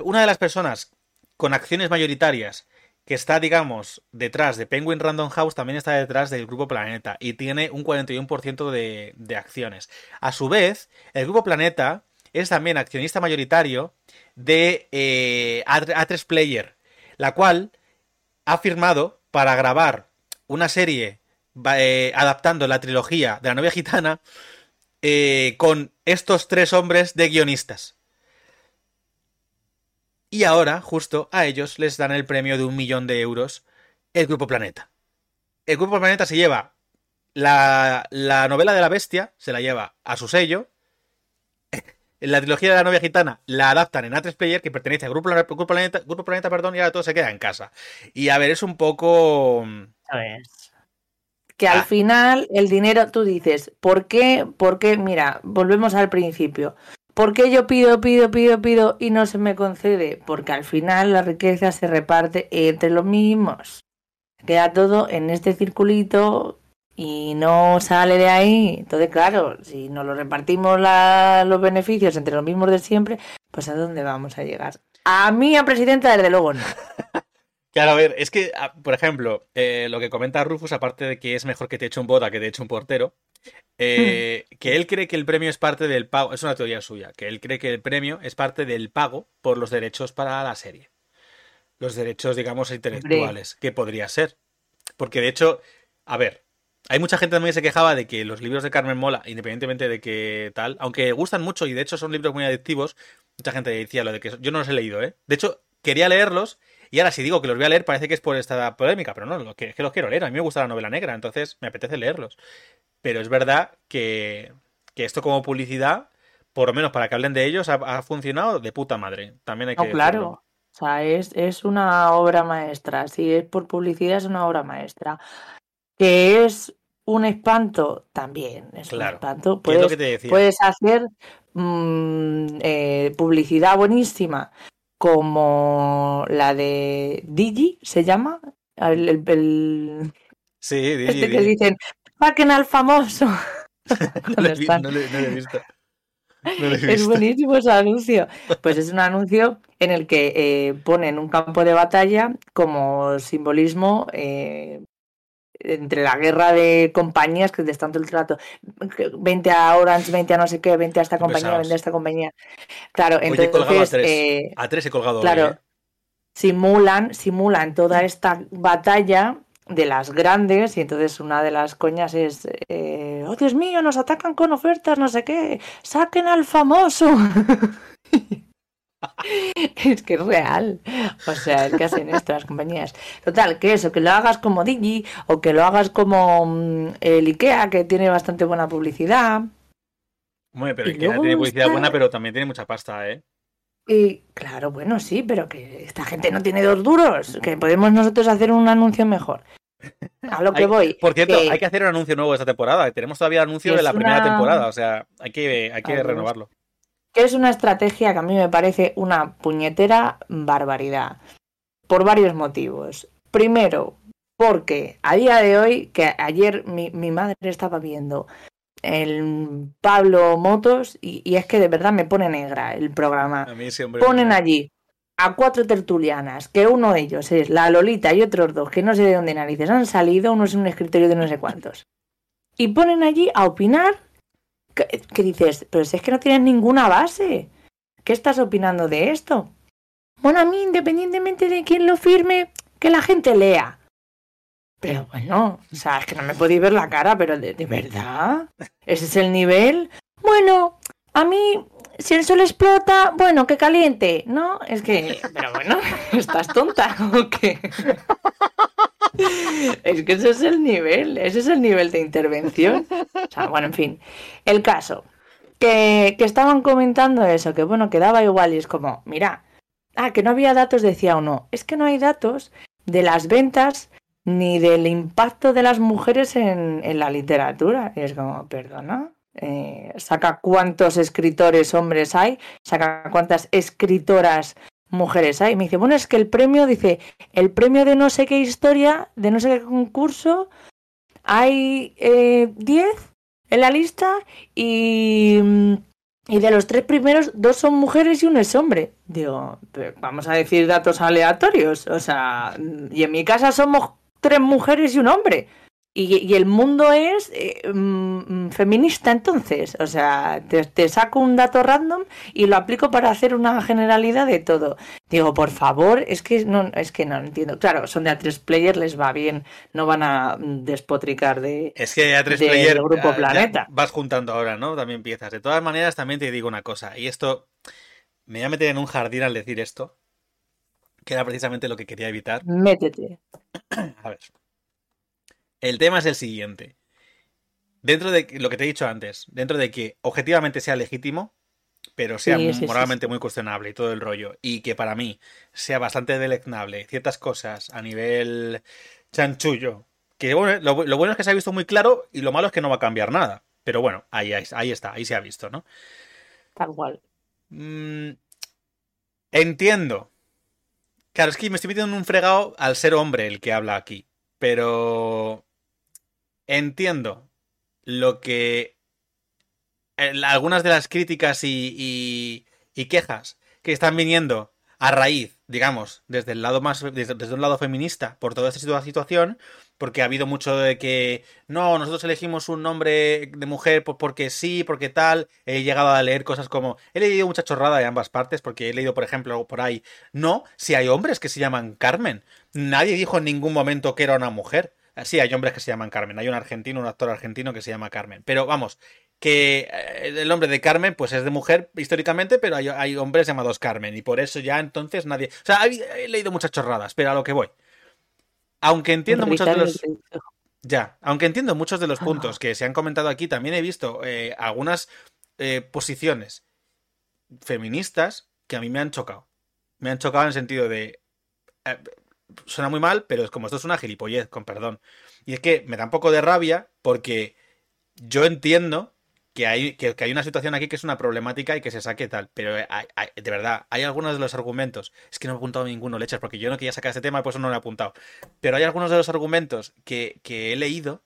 una de las personas con acciones mayoritarias que está, digamos, detrás de Penguin Random House, también está detrás del Grupo Planeta y tiene un 41% de, de acciones. A su vez, el Grupo Planeta es también accionista mayoritario de eh, A3 Player, la cual ha firmado para grabar una serie eh, adaptando la trilogía de la novia gitana eh, con estos tres hombres de guionistas. Y ahora, justo a ellos les dan el premio de un millón de euros el Grupo Planeta. El Grupo Planeta se lleva la, la novela de la bestia, se la lleva a su sello. En la trilogía de la novia gitana la adaptan en A3 Player, que pertenece al Grupo, Grupo, Planeta, Grupo Planeta, perdón, y ahora todo se queda en casa. Y a ver, es un poco. Que al ah. final el dinero, tú dices, ¿por qué? ¿Por qué? Mira, volvemos al principio. ¿Por qué yo pido, pido, pido, pido y no se me concede? Porque al final la riqueza se reparte entre los mismos. Queda todo en este circulito y no sale de ahí. Entonces, claro, si nos lo repartimos los beneficios entre los mismos de siempre, pues ¿a dónde vamos a llegar? A mí, a presidenta, desde luego no. Claro, a ver, es que, por ejemplo, eh, lo que comenta Rufus, aparte de que es mejor que te eche un boda que te eche un portero, eh, que él cree que el premio es parte del pago, es una teoría suya, que él cree que el premio es parte del pago por los derechos para la serie. Los derechos, digamos, intelectuales, que podría ser. Porque de hecho, a ver, hay mucha gente también que se quejaba de que los libros de Carmen Mola, independientemente de que tal, aunque gustan mucho y de hecho son libros muy adictivos, mucha gente decía lo de que yo no los he leído, ¿eh? De hecho, quería leerlos y ahora si digo que los voy a leer parece que es por esta polémica, pero no, es que los quiero leer, a mí me gusta la novela negra, entonces me apetece leerlos. Pero es verdad que, esto como publicidad, por lo menos para que hablen de ellos, ha, funcionado de puta madre. También hay que... claro. O sea, es, es una obra maestra. Si es por publicidad, es una obra maestra. Que es un espanto también. Es un espanto. Puedes, puedes hacer mm, eh, publicidad buenísima como la de Digi, ¿se llama? El, Sí, Digi, este que dicen, saquen al famoso. no, le, he visto. es buenísimo ese anuncio. Pues es un anuncio en el que eh, ponen un campo de batalla como simbolismo eh, entre la guerra de compañías que de tanto el trato 20 a Orange, 20 a no sé qué, 20 a esta compañía, 20 a esta compañía. Claro, entonces a eh, a tres he colgado claro, ¿eh? simulan, simulan toda esta batalla de las grandes y entonces una de las coñas es eh, oh Dios mío nos atacan con ofertas no sé qué saquen al famoso es que es real. O sea, es que hacen esto las compañías. Total, que eso, que lo hagas como Digi o que lo hagas como mm, el IKEA, que tiene bastante buena publicidad. Muy pero IKEA tiene publicidad buena, pero también tiene mucha pasta, ¿eh? Y claro, bueno, sí, pero que esta gente no tiene dos duros, que podemos nosotros hacer un anuncio mejor. A lo que voy. Por cierto, hay que hacer un anuncio nuevo esta temporada. Tenemos todavía anuncio de la primera temporada, o sea, hay que, hay que renovarlo que es una estrategia que a mí me parece una puñetera barbaridad. Por varios motivos. Primero, porque a día de hoy, que ayer mi, madre estaba viendo el Pablo Motos y, es que de verdad me pone negra el programa. A mí Ponen allí a cuatro tertulianas, que uno de ellos es la Lolita y otros dos que no sé de dónde narices han salido, uno es un escritorio de no sé cuántos. Y ponen allí a opinar que, dices, pero si es que no tienes ninguna base. ¿Qué estás opinando de esto? Bueno, a mí, independientemente de quién lo firme, que la gente lea. Pero bueno, o sea, es que no me podéis ver la cara, pero de, verdad, ese es el nivel. Bueno, a mí, si el sol explota, bueno, que caliente, ¿no? Es que, pero bueno, ¿estás tonta o qué? Es que ese es el nivel, ese es el nivel de intervención. O sea, bueno, en fin. El caso, que, estaban comentando eso, que bueno, que daba igual y es como, mira, ah, que no había datos, decía uno, es que no hay datos de las ventas ni del impacto de las mujeres en, en la literatura. Y es como, perdona, eh, saca cuántos escritores hombres hay, saca cuántas escritoras mujeres hay. Me dice, bueno, es que el premio, dice, el premio de no sé qué historia, de no sé qué concurso, hay 10 eh, en la lista y, y de los tres primeros, dos son mujeres y uno es hombre. Digo, vamos a decir datos aleatorios. O sea, y en mi casa somos tres mujeres y un hombre. Y, el mundo es eh, mm, feminista entonces. O sea, te, saco un dato random y lo aplico para hacer una generalidad de todo. Digo, por favor, es que no, es que no entiendo. Claro, son de A3 Player, les va bien, no van a despotricar de. Es que A3 Player. Grupo Planeta. Vas juntando ahora, ¿no? También empiezas. De todas maneras, también te digo una cosa. Y esto. Me voy a meter en un jardín al decir esto. Que era precisamente lo que quería evitar. Métete. A ver. El tema es el siguiente. Dentro de lo que te he dicho antes, dentro de que objetivamente sea legítimo, pero sea moralmente muy cuestionable y todo el rollo, y que para mí sea bastante deleznable ciertas cosas a nivel chanchullo, que bueno, lo, bueno es que se ha visto muy claro y lo malo es que no va a cambiar nada. Pero bueno, ahí, ahí, está, ahí se ha visto, ¿no? Tal cual. Mm, entiendo. Claro, es que me estoy metiendo en un fregado al ser hombre el que habla aquí. Pero entiendo lo que algunas de las críticas y, quejas que están viniendo a raíz, digamos, desde el lado más, desde, un lado feminista por toda esta situación, porque ha habido mucho de que no, nosotros elegimos un nombre de mujer porque sí, porque tal. He llegado a leer cosas como, he leído mucha chorrada de ambas partes, porque he leído, por ejemplo, por ahí, no, si hay hombres que se llaman Carmen. Nadie dijo en ningún momento que era una mujer. Sí, hay hombres que se llaman Carmen. Hay un argentino, un actor argentino que se llama Carmen. Pero vamos, que eh, el nombre de Carmen, pues es de mujer históricamente, pero hay, hombres llamados Carmen. Y por eso ya entonces nadie. O sea, he, leído muchas chorradas, pero a lo que voy. Aunque entiendo muchos de los. Ya, aunque entiendo muchos de los puntos que se han comentado aquí, también he visto eh, algunas eh, posiciones feministas que a mí me han chocado. Me han chocado en el sentido de suena muy mal, pero es como esto es una gilipollez, con perdón. Y es que me da un poco de rabia porque yo entiendo que hay, que, hay una situación aquí que es una problemática y que se saque tal. Pero de verdad, hay algunos de los argumentos. Es que no he apuntado ninguno, leches, porque yo no quería sacar este tema y por eso no lo he apuntado. Pero hay algunos de los argumentos que, que he leído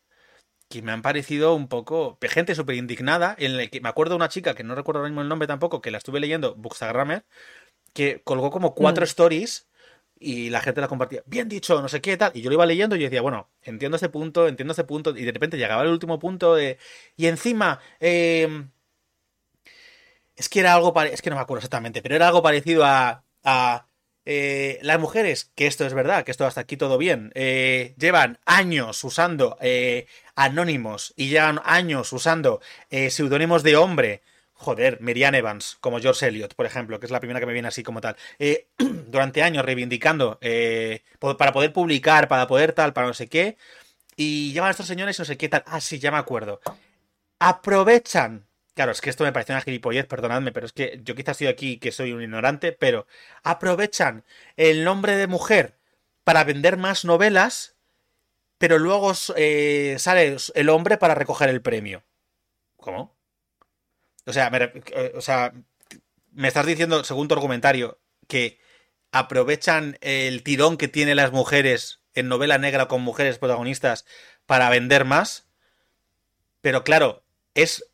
que me han parecido un poco. gente súper indignada. En el que me acuerdo de una chica que no recuerdo ahora mismo el nombre tampoco, que la estuve leyendo, Bookstagrammer, que colgó como cuatro mm. stories y la gente la compartía, bien dicho, no sé qué tal, y yo lo iba leyendo y yo decía, bueno, entiendo ese punto, entiendo ese punto, y de repente llegaba el último punto de, y encima, eh, es que era algo, es que no me acuerdo exactamente, pero era algo parecido a, a eh, las mujeres, que esto es verdad, que esto hasta aquí todo bien, eh, llevan años usando eh, anónimos y llevan años usando seudónimos de hombre joder, Merian Evans, como George Eliot, por ejemplo, que es la primera que me viene así como tal, eh, durante años reivindicando eh, para poder publicar, para poder tal, para no sé qué, y llaman a estos señores no sé qué tal, ah, sí, ya me acuerdo, aprovechan, claro, es que esto me parece una gilipollez, perdonadme, pero es que yo quizás estoy aquí que soy un ignorante, pero aprovechan el nombre de mujer para vender más novelas, pero luego eh, sale el hombre para recoger el premio. ¿Cómo? O sea, me, eh, o sea, me estás diciendo, según tu argumentario, que aprovechan el tirón que tienen las mujeres en novela negra con mujeres protagonistas para vender más. Pero claro, es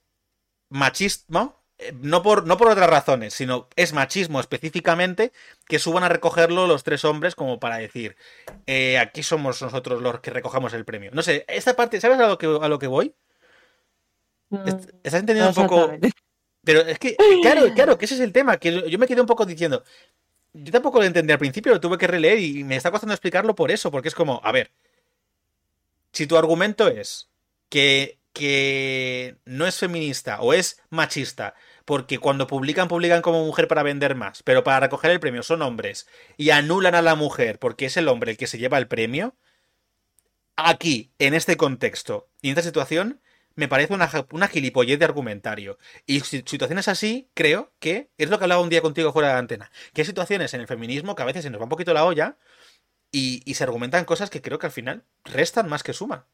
machismo, eh, no por, no por otras razones, sino es machismo específicamente que suban a recogerlo los tres hombres como para decir, eh, aquí somos nosotros los que recojamos el premio. No sé, esta parte, ¿sabes a lo que, a lo que voy? Mm, ¿Estás entendiendo un poco? Pero es que, claro, claro, que ese es el tema, que yo me quedé un poco diciendo, yo tampoco lo entendí al principio, lo tuve que releer y me está costando explicarlo por eso, porque es como, a ver, si tu argumento es que, que no es feminista o es machista, porque cuando publican, publican como mujer para vender más, pero para recoger el premio son hombres y anulan a la mujer porque es el hombre el que se lleva el premio, aquí, en este contexto y en esta situación, me parece una, una gilipollez de argumentario. Y situaciones así, creo que es lo que hablaba un día contigo fuera de la antena. Que hay situaciones en el feminismo que a veces se nos va un poquito la olla y, se argumentan cosas que creo que al final restan más que suman.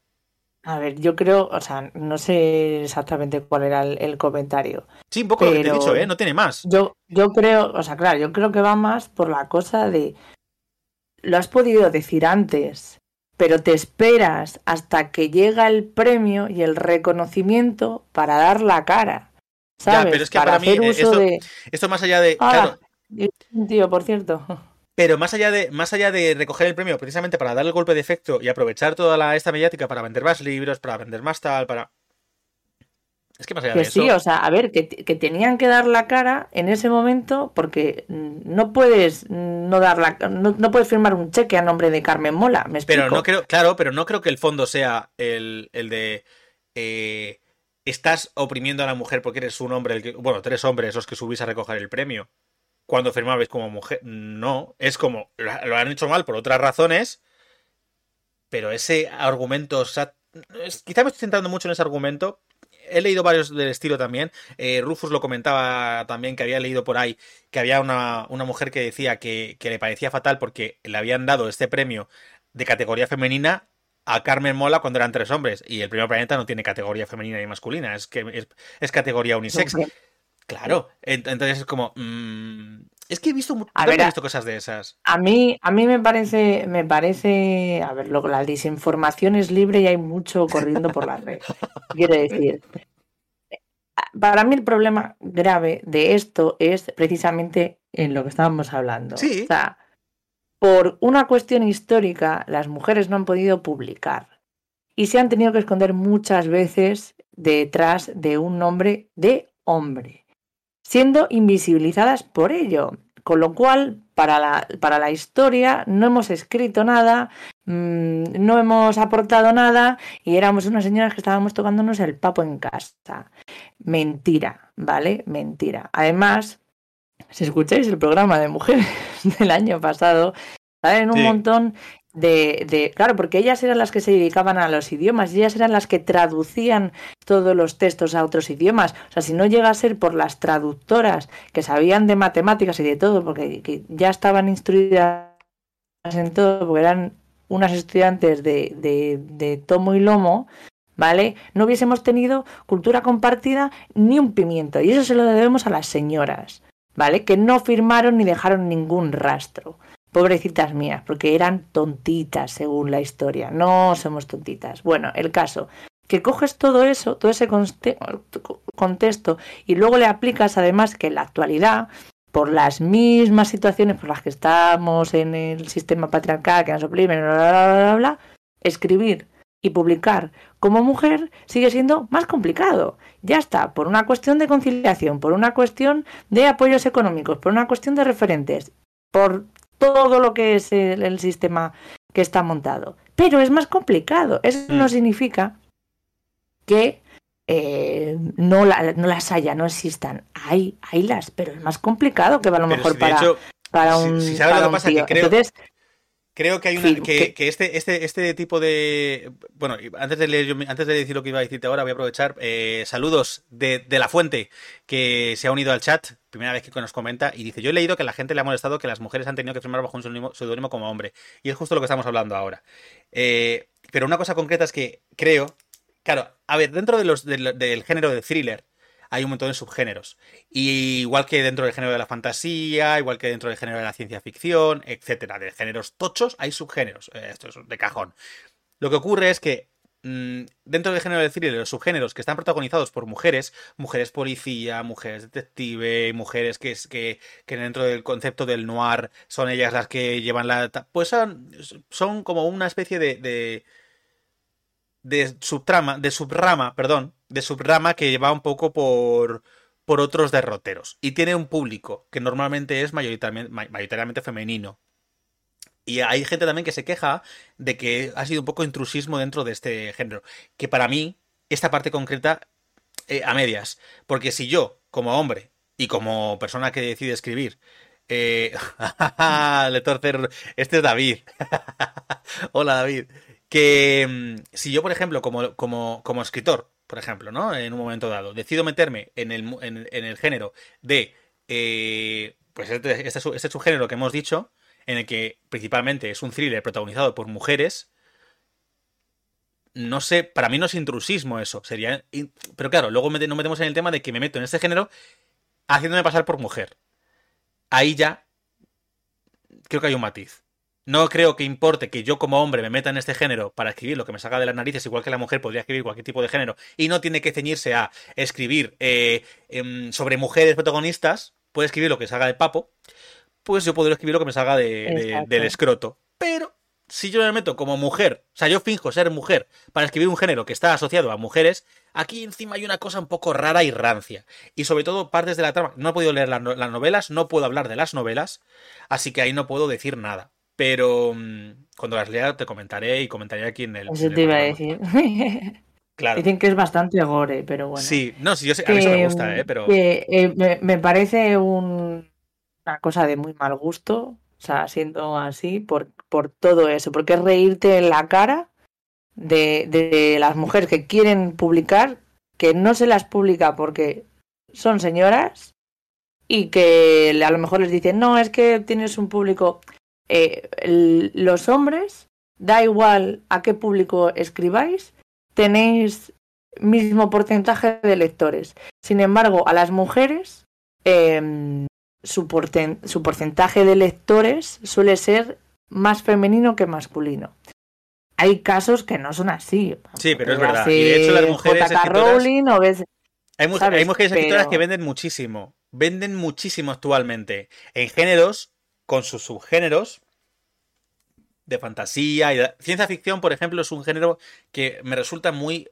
A ver, yo creo, o sea, no sé exactamente cuál era el, comentario. Sí, un poco lo que te he dicho, ¿eh? No tiene más. Yo, yo creo, o sea, claro, yo creo que va más por la cosa de. Lo has podido decir antes, pero te esperas hasta que llega el premio y el reconocimiento para dar la cara. ¿Sabes? Ya, pero es que para, mí, eh, esto, más allá de. Ah, tío, por cierto. Pero más allá de, más allá de recoger el premio precisamente para dar el golpe de efecto y aprovechar toda la, esta mediática para vender más libros, para vender más tal, para. Es que más allá de sí, o sea, a ver, que, tenían que dar la cara en ese momento porque no puedes no dar la, no, puedes firmar un cheque a nombre de Carmen Mola, ¿me Pero no creo, claro, pero no creo que el fondo sea el, el de eh, estás oprimiendo a la mujer porque eres un hombre, el que, bueno, tres hombres los que subís a recoger el premio cuando firmabais como mujer. No, es como, lo han hecho mal por otras razones, pero ese argumento, quizá me estoy centrando mucho en ese argumento. He leído varios del estilo también. Eh, Rufus lo comentaba también, que había leído por ahí que había una, mujer que decía que, le parecía fatal porque le habían dado este premio de categoría femenina a Carmen Mola cuando eran tres hombres. Y el primer planeta no tiene categoría femenina ni masculina, es que es, categoría unisex. Claro, entonces es como. Mm, es que he visto, visto cosas de esas. A mí, a mí me parece, me parece. A ver, luego la desinformación es libre y hay mucho corriendo por la red. Quiero decir. Para mí el problema grave de esto es precisamente en lo que estábamos hablando. Sí. O sea, por una cuestión histórica, las mujeres no han podido publicar y se han tenido que esconder muchas veces detrás de un nombre de hombre siendo invisibilizadas por ello. Con lo cual, para la, para la historia no hemos escrito nada, mm, no hemos aportado nada y éramos unas señoras que estábamos tocándonos el papo en casa. Mentira, ¿vale? Mentira. Además, si escucháis el programa de mujeres del año pasado, en un montón de, de, claro, porque ellas eran las que se dedicaban a los idiomas, ellas eran las que traducían todos los textos a otros idiomas. O sea, si no llega a ser por las traductoras que sabían de matemáticas y de todo, porque ya estaban instruidas en todo, porque eran unas estudiantes de, de, de tomo y lomo, ¿vale? No hubiésemos tenido cultura compartida ni un pimiento. Y eso se lo debemos a las señoras, ¿vale? Que no firmaron ni dejaron ningún rastro. Pobrecitas mías, porque eran tontitas según la historia. No somos tontitas. Bueno, el caso, que coges todo eso, todo ese contexto y luego le aplicas además que en la actualidad, por las mismas situaciones por las que estamos en el sistema patriarcal que nos oprimen, bla, bla, bla, bla, escribir y publicar como mujer sigue siendo más complicado. Ya está, por una cuestión de conciliación, por una cuestión de apoyos económicos, por una cuestión de referentes, por todo lo que es el, sistema que está montado. Pero es más complicado. Eso no mm. significa que eh, no, no, las haya, no existan. Hay, las, pero es más complicado que va a lo mejor para, para un. Si, sabes lo que pasa, que creo, creo que hay una. que, este, este, este tipo de. Bueno, antes de, leer, antes de decir lo que iba a decirte ahora, voy a aprovechar. Eh, saludos de, de la fuente que se ha unido al chat primera vez que nos comenta y dice, yo he leído que a la gente le ha molestado que las mujeres han tenido que firmar bajo un seudónimo como hombre. Y es justo lo que estamos hablando ahora. Eh, pero una cosa concreta es que creo, claro, a ver, dentro del, género de thriller hay un montón de subgéneros. Y igual que dentro del género de la fantasía, igual que dentro del género de la ciencia ficción, etcétera, de géneros tochos, hay subgéneros. Eh, esto es de cajón. Lo que ocurre es que dentro del género de thriller, los subgéneros que están protagonizados por mujeres, mujeres policía, mujeres detective, mujeres que, que, que dentro del concepto del noir son ellas las que llevan la... Pues son, son como una especie de, de, de subtrama, de subrama, perdón, de subrama que va un poco por, por otros derroteros. Y tiene un público que normalmente es mayoritariamente femenino. Y hay gente también que se queja de que ha sido un poco intrusismo dentro de este género. Que para mí, esta parte concreta, eh, a medias. Porque si yo, como hombre y como persona que decide escribir, eh... le torcer. Este es David. Hola, David. Que mm, si yo, por ejemplo, como, como, como escritor, por ejemplo, ¿no? En un momento dado, decido meterme en el, en, el género de. Eh, pues este, este, este subgénero que hemos dicho en el que principalmente es un thriller protagonizado por mujeres, no sé, para mí no es intrusismo eso, sería... Pero claro, luego nos metemos en el tema de que me meto en este género haciéndome pasar por mujer. Ahí ya creo que hay un matiz. No creo que importe que yo como hombre me meta en este género para escribir lo que me salga de las narices, igual que la mujer podría escribir cualquier tipo de género, y no tiene que ceñirse a escribir eh, em, sobre mujeres protagonistas, puede escribir lo que salga de papo, pues yo podría escribir lo que me salga de, del escroto. Pero si yo me meto como mujer, o sea, yo finjo ser mujer para escribir un género que está asociado a mujeres, aquí encima hay una cosa un poco rara y rancia. Y sobre todo partes de la trama. No he podido leer las novelas, no puedo hablar de las novelas, así que ahí no puedo decir nada. Pero mm, cuando las lea te comentaré y comentaré aquí en el. Eso te iba a decir. Claro. Dicen que es bastante gore, pero bueno. Sí, no, sí, yo sé, a mí eso me gusta, ¿eh? Pero... Eh, me, parece una cosa de muy mal gusto, o sea, siendo así, por, por todo eso, porque es reírte en la cara de, de las mujeres que quieren publicar, que no se las publica porque son señoras y que a lo mejor les dicen, no, es que tienes un público eh, los hombres, da igual a qué público escribáis, tenéis mismo porcentaje de lectores. Sin embargo, a las mujeres, em, su, su porcentaje de lectores suele ser más femenino que masculino. Hay casos que no son así. Sí, pero es verdad. Y de hecho las mujeres Rowling o ves, hay, hay, mujeres escritoras que venden muchísimo. Venden muchísimo actualmente. En géneros con sus subgéneros de fantasía y ciencia ficción, por ejemplo, es un género que me resulta muy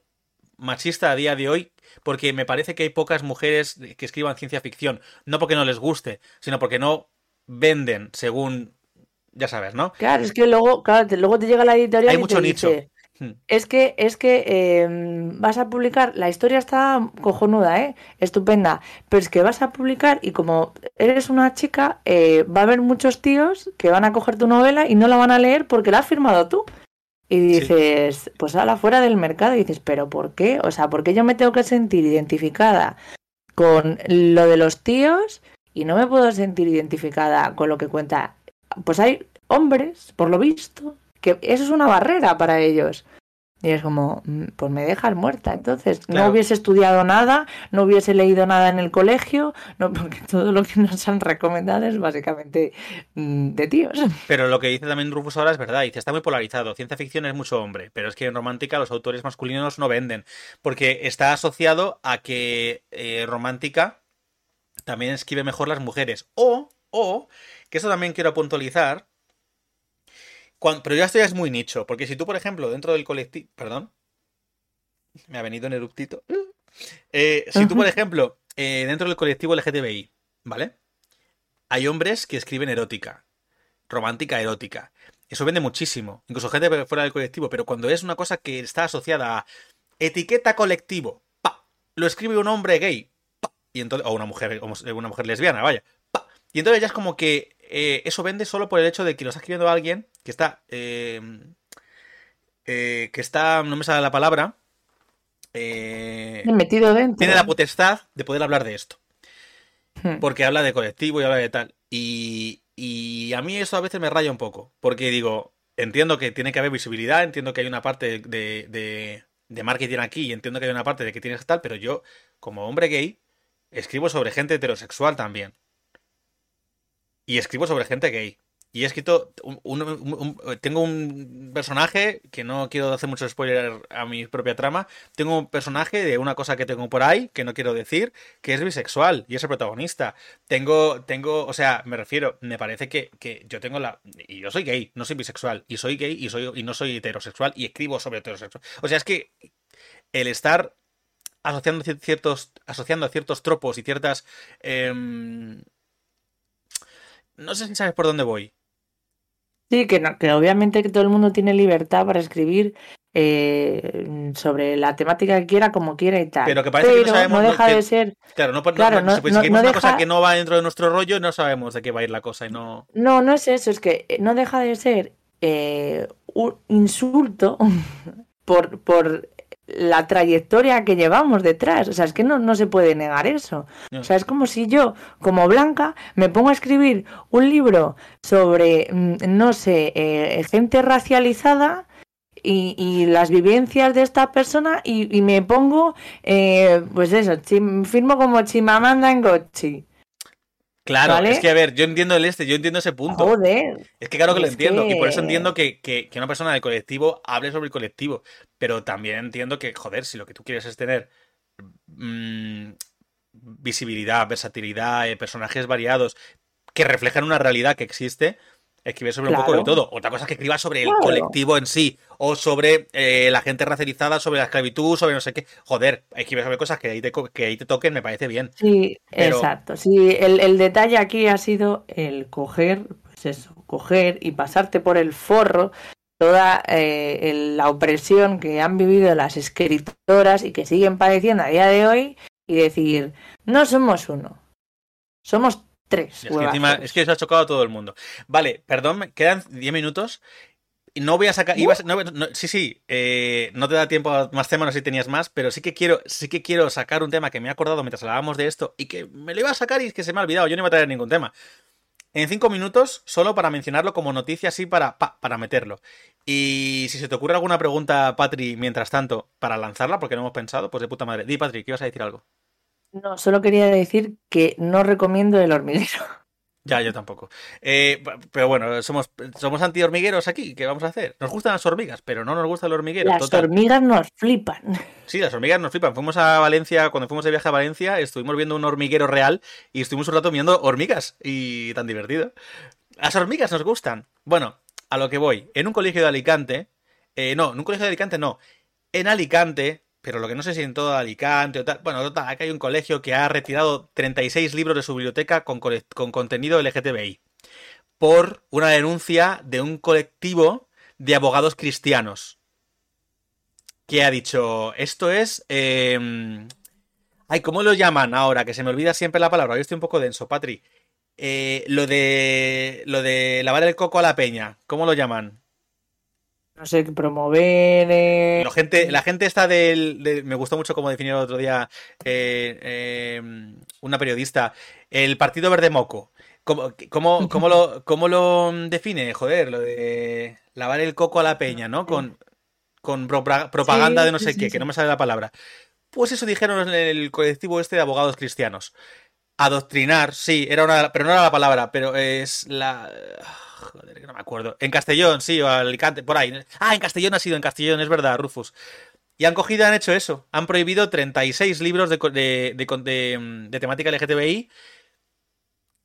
machista a día de hoy porque me parece que hay pocas mujeres que escriban ciencia ficción, no porque no les guste, sino porque no venden según ya sabes, ¿no? Claro, es que luego, claro, luego te llega la editorial hay mucho nicho. Hmm. Es que, es que em, vas a publicar, la historia está cojonuda, ¿eh? Estupenda, pero es que vas a publicar y como eres una chica, eh, va a haber muchos tíos que van a coger tu novela y no la van a leer porque la has firmado tú. Y dices, pues a la fuera del mercado, y dices, pero ¿por qué? O sea, ¿por qué yo me tengo que sentir identificada con lo de los tíos y no me puedo sentir identificada con lo que cuenta? Pues hay hombres, por lo visto, que eso es una barrera para ellos. Y es como, mm, pues me dejas muerta. Entonces, no hubiese estudiado nada, no hubiese leído nada en el colegio, no, porque todo lo que nos han recomendado es básicamente mm, de tíos. Pero lo que dice también Rufus ahora es verdad, dice, está muy polarizado. Ciencia ficción es mucho hombre, pero es que en romántica los autores masculinos no venden, porque está asociado a que eh, romántica también escribe mejor las mujeres. O, o, que eso también quiero puntualizar, pero ya esto ya es muy nicho, porque si tú, por ejemplo, dentro del colectivo... Perdón. Me ha venido en eruptito. Eh, si tú, por ejemplo, eh, dentro del colectivo LGTBI, ¿vale? Hay hombres que escriben erótica, romántica erótica. Eso vende muchísimo, incluso gente fuera del colectivo, pero cuando es una cosa que está asociada a etiqueta colectivo, pa, lo escribe un hombre gay, pa, y entonces, o una mujer, o una mujer lesbiana, vaya, pa, y entonces ya es como que eh, eso vende solo por el hecho de que lo está escribiendo alguien que está. Em, eh, que está. No me sale la palabra. Eh, metido dentro. Tiene la potestad de poder hablar de esto. Hmm. Porque habla de colectivo y habla de tal. Y, y a mí eso a veces me raya un poco. Porque digo, entiendo que tiene que haber visibilidad, entiendo que hay una parte de, de, de marketing aquí y entiendo que hay una parte de que tienes tal, pero yo, como hombre gay, escribo sobre gente heterosexual también. Y escribo sobre gente gay. Y he escrito. tengo un personaje que no quiero hacer mucho spoiler a mi propia trama. Tengo un personaje de una cosa que tengo por ahí, que no quiero decir, que es bisexual y es el protagonista. Tengo, tengo, o sea, me refiero, me parece que, que yo tengo la. Y yo soy gay, no soy bisexual. Y soy gay y, soy, y no soy heterosexual y escribo sobre heterosexual. O sea, es que el estar asociando ciertos, asociando ciertos tropos y ciertas. Em, no sé si sabes por dónde voy. Sí, que, que obviamente que todo el mundo tiene libertad para escribir eh, sobre la temática que quiera, como quiera y tal. Pero que parece que no sabemos. No deja de ser. Claro, no, claro, no, si una cosa que no va dentro de nuestro rollo, no sabemos de qué va a ir la cosa y no. No, no es eso, es que no deja de ser eh, un insulto por, por la trayectoria que llevamos detrás. O sea, es que no, no se puede negar eso. O sea, es como si yo, como Blanca, me pongo a escribir un libro sobre, mm, no sé, eh, gente racializada. Y, y, las vivencias de esta persona y, y me pongo, eh, pues eso, firmo como Chimamanda Ngozi. Claro, es que a ver, yo entiendo el este, yo entiendo ese punto. Joder. Es que claro que lo entiendo, y por eso entiendo que, que, que, una persona del colectivo hable sobre el colectivo. Pero también entiendo que, joder, si lo que tú quieres es tener mmm, visibilidad, versatilidad, eh, personajes variados que reflejan una realidad que existe, escribir sobre un poco de todo. Otra cosa es que escriba sobre el colectivo en sí, o sobre eh, la gente racializada, sobre la esclavitud, sobre no sé qué. Joder, escribir sobre cosas que ahí te, que ahí te toquen, me parece bien. Sí, exacto. Sí, el, el, detalle aquí ha sido el coger, pues eso, coger y pasarte por el forro toda eh, el, la opresión que han vivido las escritoras y que siguen padeciendo a día de hoy y decir, no somos uno, somos Tres. Es que, encima, es que, se ha chocado a todo el mundo. Vale, perdón, quedan 10 minutos. No voy a sacar. Ibas, no, no, sí, sí. Eh, no te da tiempo a más temas, no sé si tenías más, pero sí que quiero, sí que quiero sacar un tema que me he acordado mientras hablábamos de esto y que me lo iba a sacar y es que se me ha olvidado. Yo no iba a traer ningún tema. En cinco minutos, solo para mencionarlo como noticia, así para, pa, para meterlo. Y si se te ocurre alguna pregunta, Patri, mientras tanto, para lanzarla, porque no hemos pensado, pues de puta madre. Di, Patri, ¿qué ibas a decir algo? No, solo quería decir que no recomiendo el hormiguero. Ya, yo tampoco. Eh, pero bueno, somos, somos anti-hormigueros aquí. ¿Qué vamos a hacer? Nos gustan las hormigas, pero no nos gusta el hormiguero. Las total. hormigas nos flipan. Sí, las hormigas nos flipan. Fuimos a Valencia, cuando fuimos de viaje a Valencia, estuvimos viendo un hormiguero real y estuvimos un rato viendo hormigas. Y tan divertido. Las hormigas nos gustan. Bueno, a lo que voy. En un colegio de Alicante. Eh, no, en un colegio de Alicante no. En Alicante pero lo que no sé si en todo Alicante o tal. Bueno, aquí hay un colegio que ha retirado 36 libros de su biblioteca con, con contenido LGTBI por una denuncia de un colectivo de abogados cristianos que ha dicho, esto es... Eh... Ay, ¿cómo lo llaman ahora? Que se me olvida siempre la palabra. Hoy estoy un poco denso, Patri. Eh, lo de lo de lavar el coco a la peña, ¿cómo lo llaman? No sé, promover. Eh... La, gente, la gente está del. De, me gustó mucho como definió el otro día eh, eh, una periodista. El Partido Verde Moco. ¿Cómo, cómo, cómo, lo, ¿Cómo lo define? Joder, lo de lavar el coco a la peña, ¿no? Con, con pro, propaganda sí, de no sé sí, qué, sí. que no me sale la palabra. Pues eso dijeron en el colectivo este de abogados cristianos. Adoctrinar, sí, era una. Pero no era la palabra, pero es la. Joder, que no me acuerdo. En Castellón, sí, o Alicante, por ahí. Ah, en Castellón ha sido, en Castellón, es verdad, Rufus. Y han cogido han hecho eso. Han prohibido 36 libros de, de, de, de temática LGTBI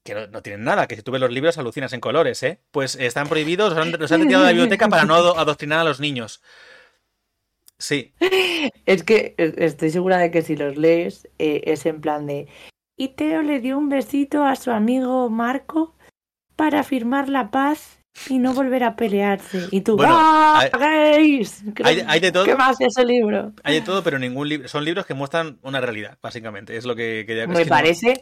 que no, tienen nada, que si tú ves los libros alucinas en colores, ¿eh? Pues están prohibidos, los han, los retirado de la biblioteca para no adoctrinar a los niños. Sí. Es que estoy segura de que si los lees eh, es en plan de... Y Teo le dio un besito a su amigo Marco para firmar la paz y no volver a pelearse. Y tú, bueno, ¡ah, hay, hay, hay, de todo. ¿Qué más ese libro? Hay de todo, pero ningún libro. Son libros que muestran una realidad, básicamente. Es lo que quería Me parece.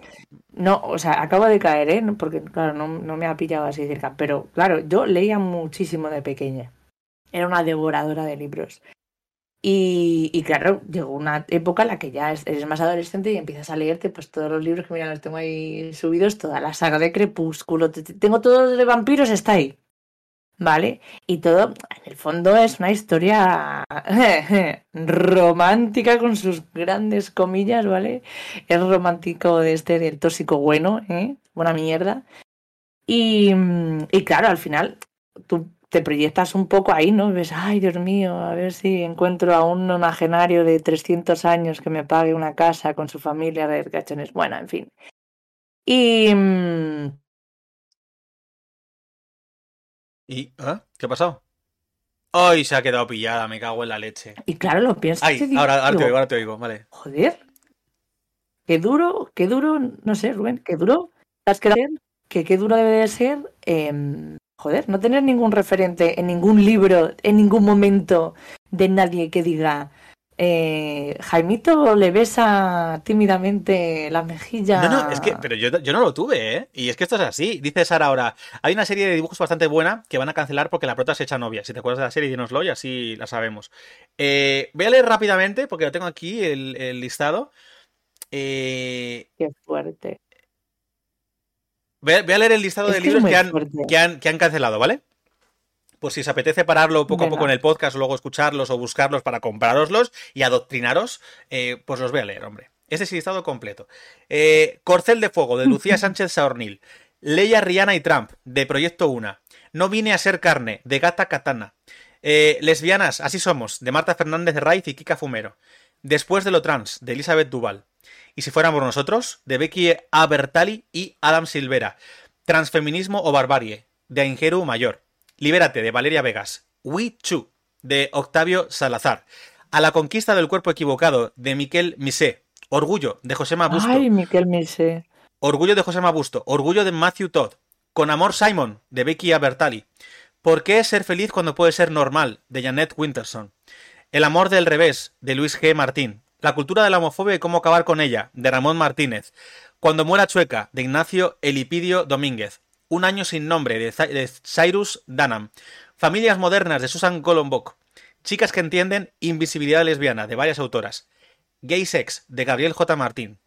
No... no... o sea, acabo de caer, ¿eh? Porque, claro, no, no me ha pillado así cerca. Pero, claro, yo leía muchísimo de pequeña. Era una devoradora de libros. Y, claro, llegó una época en la que ya eres más adolescente y empiezas a leerte pues todos los libros que mira, los tengo ahí subidos, toda la saga de Crepúsculo, tengo todo de vampiros, está ahí. ¿Vale? Y todo, en el fondo, es una historia romántica con sus grandes comillas, ¿vale? Es romántico de este, del tóxico bueno, ¿eh? Buena mierda. Y, y claro, al final, tú te proyectas un poco ahí, ¿no? Ves, ay, Dios mío, a ver si encuentro a un nonagenario de 300 años que me pague una casa con su familia de cachones. Bueno, en fin. Y... ¿Y? ¿eh? ¿Qué ha pasado? ¡Ay, se ha quedado pillada! Me cago en la leche. Y claro, lo piensas. Ay, te ahora, ahora, te oigo, ahora te oigo, vale. Joder. Qué duro, qué duro, no sé, Rubén, qué duro. ¿Has que que qué duro debe de ser eh, joder, no tener ningún referente en ningún libro, en ningún momento de nadie que diga, Eh, Jaimito le besa tímidamente la mejilla. No, no, es que, pero yo, yo no lo tuve, ¿eh? Y es que esto es así. Dice Sara ahora, hay una serie de dibujos bastante buena que van a cancelar porque la prota se echa novia. Si te acuerdas de la serie, dínoslo y así la sabemos. Eh, voy a leer rápidamente, porque lo tengo aquí, el, el listado. Eh, Qué fuerte. Voy, a, voy a leer el listado Es de libros que han, que, han, que han cancelado, ¿vale? Pues si os apetece pararlo poco a poco en el podcast, luego escucharlos o buscarlos para compraroslos y adoctrinaros, eh, pues los voy a leer, hombre. Este es el listado completo. Eh, Corcel de Fuego, de Lucía Sánchez Saornil. Leia, Rihanna y Trump, de Proyecto Una. No vine a ser carne, de Gata Katana. Eh, lesbianas, así somos, de Marta Fernández Raiz y Kika Fumero. Después de lo trans, de Elizabeth Duval. Y si fuéramos nosotros, de Becky Abertali y Adam Silvera. Transfeminismo o barbarie, de Aingeru Mayor. Libérate, de Valeria Vegas. We Chu, de Octavio Salazar. A la conquista del cuerpo equivocado, de Miquel Misé. Orgullo, de Josema Busto. Ay, Miquel Mise. Orgullo de Josema Busto. Orgullo de Matthew Todd. Con amor Simon, de Becky Abertali. ¿Por qué ser feliz cuando puede ser normal? de Janet Winterson. El amor del revés, de Luis G. Martín. La cultura de la homofobia y cómo acabar con ella, de Ramón Martínez. Cuando muera Chueca, de Ignacio Elipidio Domínguez. Un año sin nombre, de, Cy- de Cyrus Danam. Familias modernas, de Susan Golombok. Chicas que entienden invisibilidad lesbiana, de varias autoras. Gay Sex, de Gabriel J. Martín.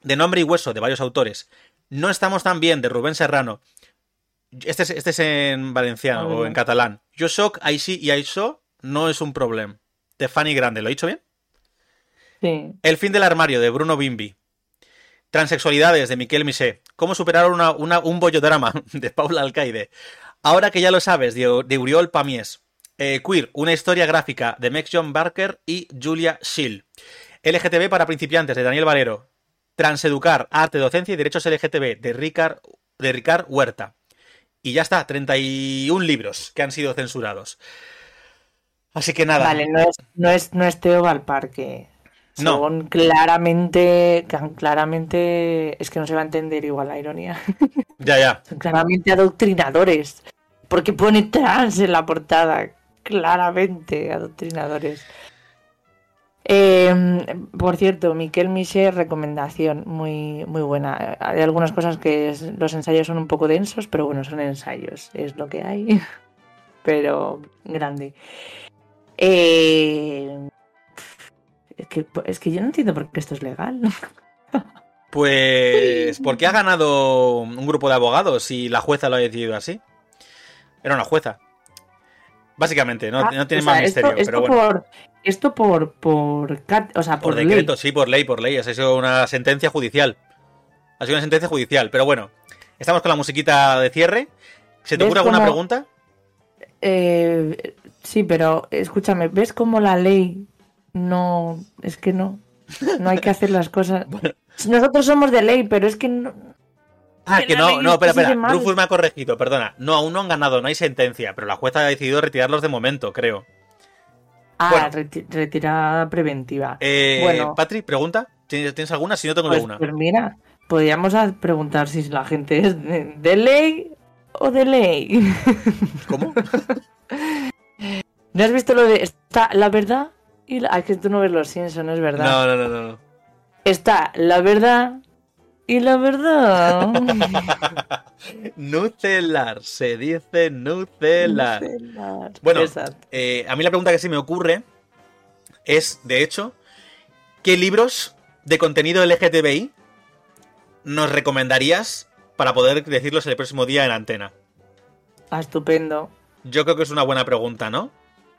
De nombre y hueso, de varios autores. No estamos tan bien, de Rubén Serrano. Este es, este es en valenciano Ah, o en catalán. Yo soc, així y això no es un problema. De Fanny Grande, ¿lo he dicho bien? Sí. El fin del armario, de Bruno Bimbi. Transexualidades, de Miquel Misé. Cómo superar una, una- un bollodrama, de Paula Alcaide. Ahora que ya lo sabes, de, de Uriol Pamies. Eh, Queer, una historia gráfica, de Max John Barker y Julia Schill. LGTB para principiantes, de Daniel Valero. Transeducar, arte, docencia y derechos LGTB, de Ricard, de Ricard Huerta. Y ya está, 31 libros que han sido censurados. Así que nada. Vale, no es, no es, no es Teo Valparque. No. Son claramente, claramente, es que no se va a entender igual la ironía. Ya, ya. Son claramente adoctrinadores. Porque pone trans en la portada. Claramente adoctrinadores. Eh, por cierto, Miquel Miche, recomendación muy, muy buena. Hay algunas cosas que es- los ensayos son un poco densos, pero bueno, son ensayos, es lo que hay. Pero grande. Eh, es, que, es que yo no entiendo por qué esto es legal. Pues porque ha ganado un grupo de abogados y la jueza lo ha decidido así. Era una jueza. Básicamente, no, Ah, no tiene sea, más esto- misterio, esto bueno. por, esto por, por, o sea, Por por, ley. decreto, sí, por ley, por ley. Ha sido una sentencia judicial. Ha sido una sentencia judicial, pero bueno. Estamos con la musiquita de cierre. ¿Se te ¿Ves ocurre alguna cómo- pregunta? Eh, sí, pero escúchame, ¿ves cómo la ley no... Es que no. No hay que hacer las cosas... Nosotros somos de ley, pero es que no... Ah, que no, no, espera, espera. Rufus me ha corregido, perdona. No, aún no han ganado, no hay sentencia, pero la jueza ha decidido retirarlos de momento, creo. Ah, Bueno. reti- retirada preventiva. Eh, Bueno. Patri, pregunta. ¿Tienes, tienes alguna? Si no, tengo Pues, yo una. pues mira, podríamos a- preguntar si la gente es de, de ley o de ley. ¿Cómo? ¿No has visto lo de... Está la verdad y la... ah, es que tú no ves los Simpsons, es verdad. No, no, no, no. no. Está la verdad y la verdad. Nucelar, se dice nucelar. Nucelar. Bueno, eh, a mí la pregunta que se me ocurre es, de hecho, ¿qué libros de contenido LGTBI nos recomendarías para poder decirlos el próximo día en antena? Ah, estupendo. Yo creo que es una buena pregunta, ¿no?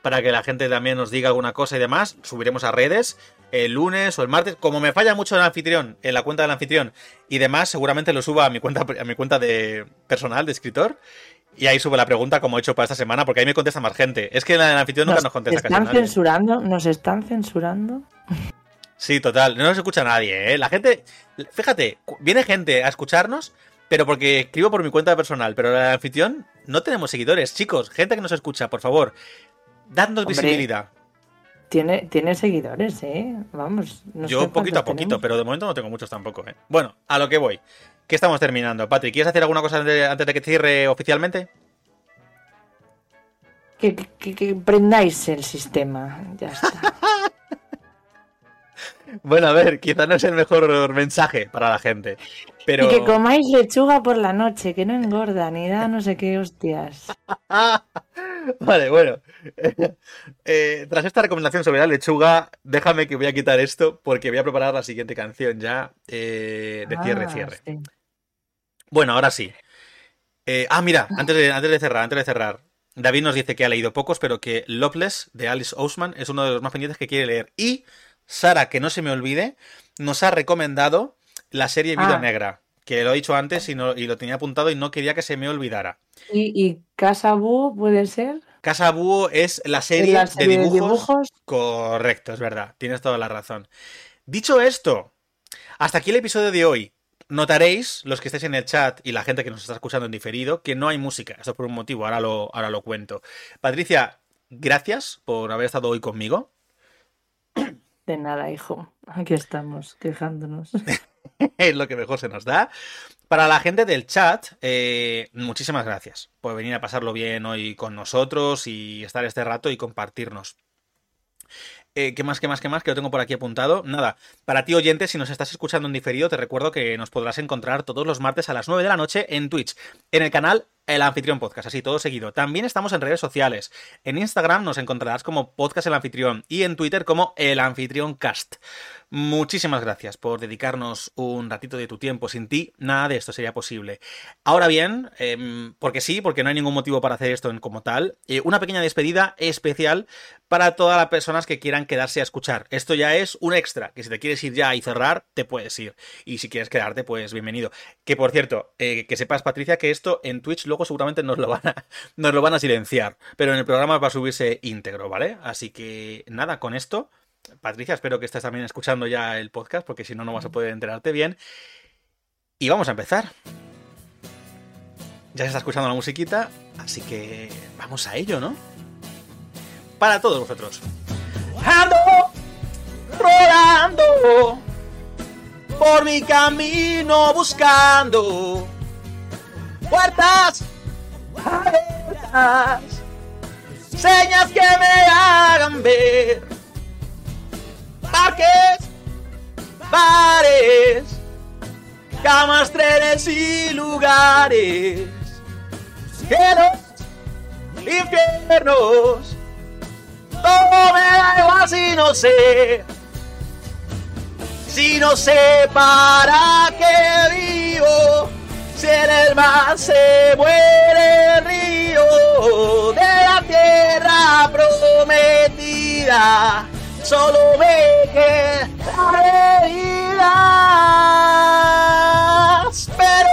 Para que la gente también nos diga alguna cosa y demás. Subiremos a redes el lunes o el martes. Como me falla mucho el anfitrión, en la cuenta del anfitrión y demás, seguramente lo suba a mi cuenta, a mi cuenta de personal, de escritor. Y ahí subo la pregunta como he hecho para esta semana, porque ahí me contesta más gente. Es que en el anfitrión nunca nos contesta casi están nadie. censurando, nos están censurando. Sí, total. No nos escucha nadie, ¿eh? La gente. Fíjate, viene gente a escucharnos, pero porque escribo por mi cuenta personal. Pero en el anfitrión no tenemos seguidores. Chicos, gente que nos escucha, por favor. Dadnos Hombre, visibilidad. Tiene, tiene seguidores, ¿eh? Vamos. no Yo sé poquito a poquito, tenemos. pero de momento no tengo muchos tampoco, ¿eh? Bueno, a lo que voy. ¿Qué estamos terminando? Patrick, ¿quieres hacer alguna cosa antes de- antes de que cierre oficialmente? Que, que- que prendáis el sistema. Ya está. Bueno, a ver, quizá no es el mejor mensaje para la gente. Pero... Y que comáis lechuga por la noche, que no engorda ni da no sé qué hostias. vale, bueno. Eh, tras esta recomendación sobre la lechuga, déjame que voy a quitar esto porque voy a preparar la siguiente canción ya eh, de cierre, Ah, cierre. sí. Bueno, ahora sí. Eh, ah, mira, antes de, antes de cerrar, antes de cerrar. David nos dice que ha leído pocos, pero que Loveless de Alice Ousman es uno de los más pendientes que quiere leer. Y Sara, que no se me olvide, nos ha recomendado la serie Vida Ah. Negra, que lo he dicho antes y, no- y lo tenía apuntado y no quería que se me olvidara. ¿Y, y Casa Búho puede ser? Casa Búho es la serie, ¿En la serie de de dibujos. Correcto, es verdad. Tienes toda la razón. Dicho esto, hasta aquí el episodio de hoy. Notaréis, los que estéis en el chat y la gente que nos está escuchando en diferido, que no hay música. Esto por un motivo, ahora lo, ahora lo cuento. Patricia, gracias por haber estado hoy conmigo. De nada, hijo. Aquí estamos, quejándonos. es lo que mejor se nos da. Para la gente del chat, eh, muchísimas gracias por venir a pasarlo bien hoy con nosotros y estar este rato y compartirnos. Eh, ¿Qué más, qué más, qué más? Que lo tengo por aquí apuntado. Nada, para ti oyente, si nos estás escuchando en diferido, te recuerdo que nos podrás encontrar todos los martes a las 9 de la noche en Twitch, en el canal El Anfitrión Podcast, así todo seguido. También estamos en redes sociales. En Instagram nos encontrarás como Podcast El Anfitrión y en Twitter como El Anfitrión Cast. Muchísimas gracias por dedicarnos un ratito de tu tiempo. Sin ti, nada de esto sería posible. Ahora bien, em, porque sí, porque no hay ningún motivo para hacer esto como tal, eh, una pequeña despedida especial para todas las personas que quieran quedarse a escuchar. Esto ya es un extra, que si te quieres ir ya y cerrar, te puedes ir. Y si quieres quedarte, pues bienvenido. Que por cierto, eh, que sepas, Patricia, que esto en Twitch luego seguramente nos lo, van a, nos lo van a silenciar, pero en el programa va a subirse íntegro, ¿vale? Así que nada, con esto, Patricia, espero que estés también escuchando ya el podcast, porque si no, no vas a poder enterarte bien. Y vamos a empezar. Ya se está escuchando la musiquita, así que vamos a ello, ¿no? Para todos vosotros. Ando rodando por mi camino buscando puertas abiertas, señas que me hagan ver parques, bares, camas, trenes y lugares, cielos, infiernos, todo me da igual si no sé, si no sé para qué vivo, si en el mar se muere el río de la tierra prometida, solo me quedan heridas, pero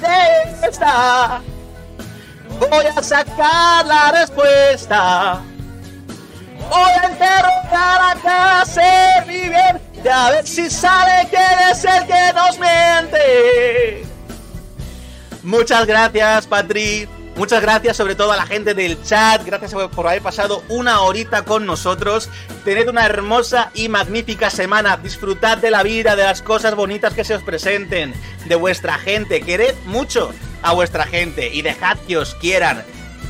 de esta voy a sacar la respuesta. Voy a interrogar a bien y a ver si sale quién es el que nos miente. Muchas gracias, Patri. Muchas gracias sobre todo a la gente del chat. Gracias por haber pasado una horita con nosotros. Tened una hermosa y magnífica semana. Disfrutad de la vida, de las cosas bonitas que se os presenten, de vuestra gente. Quered mucho a vuestra gente y dejad que os quieran.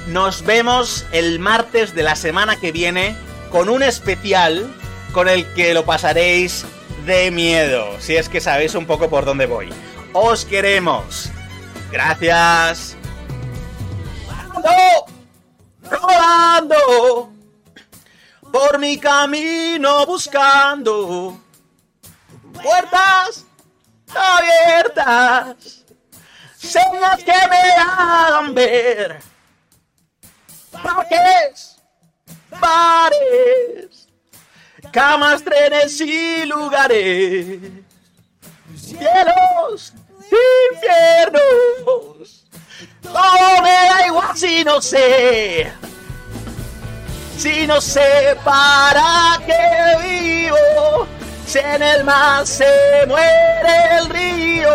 Nos vemos el martes de la semana que viene con un especial con el que lo pasaréis de miedo, si es que sabéis un poco por dónde voy. Os queremos. Gracias. Ando rodando por mi camino buscando puertas abiertas, señas que me hagan ver parques, bares, camas, trenes y lugares, cielos, infiernos. Todo me da igual si no sé, si no sé para qué vivo. Si en el mar se muere el río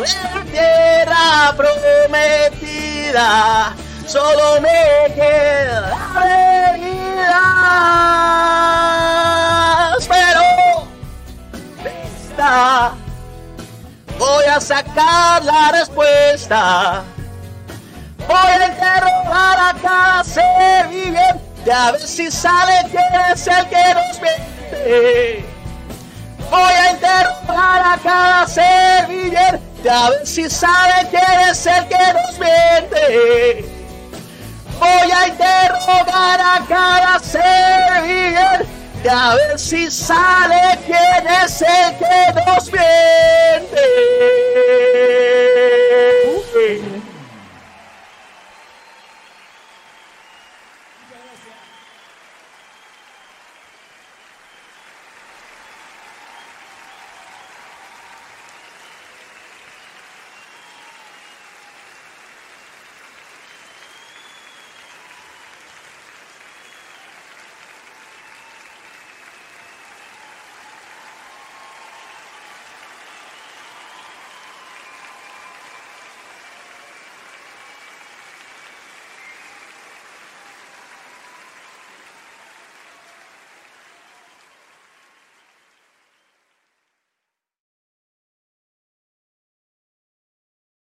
la tierra prometida, solo me quedan heridas. Pero de esta voy a sacar la respuesta. Voy a interrogar a Cáceres bien y a ver si sale quién es el que nos miente. Voy a interrogar a cada servillete a ver si sabe quién es el que nos miente. Voy a interrogar a cada a ver si sale quién es el que nos vende.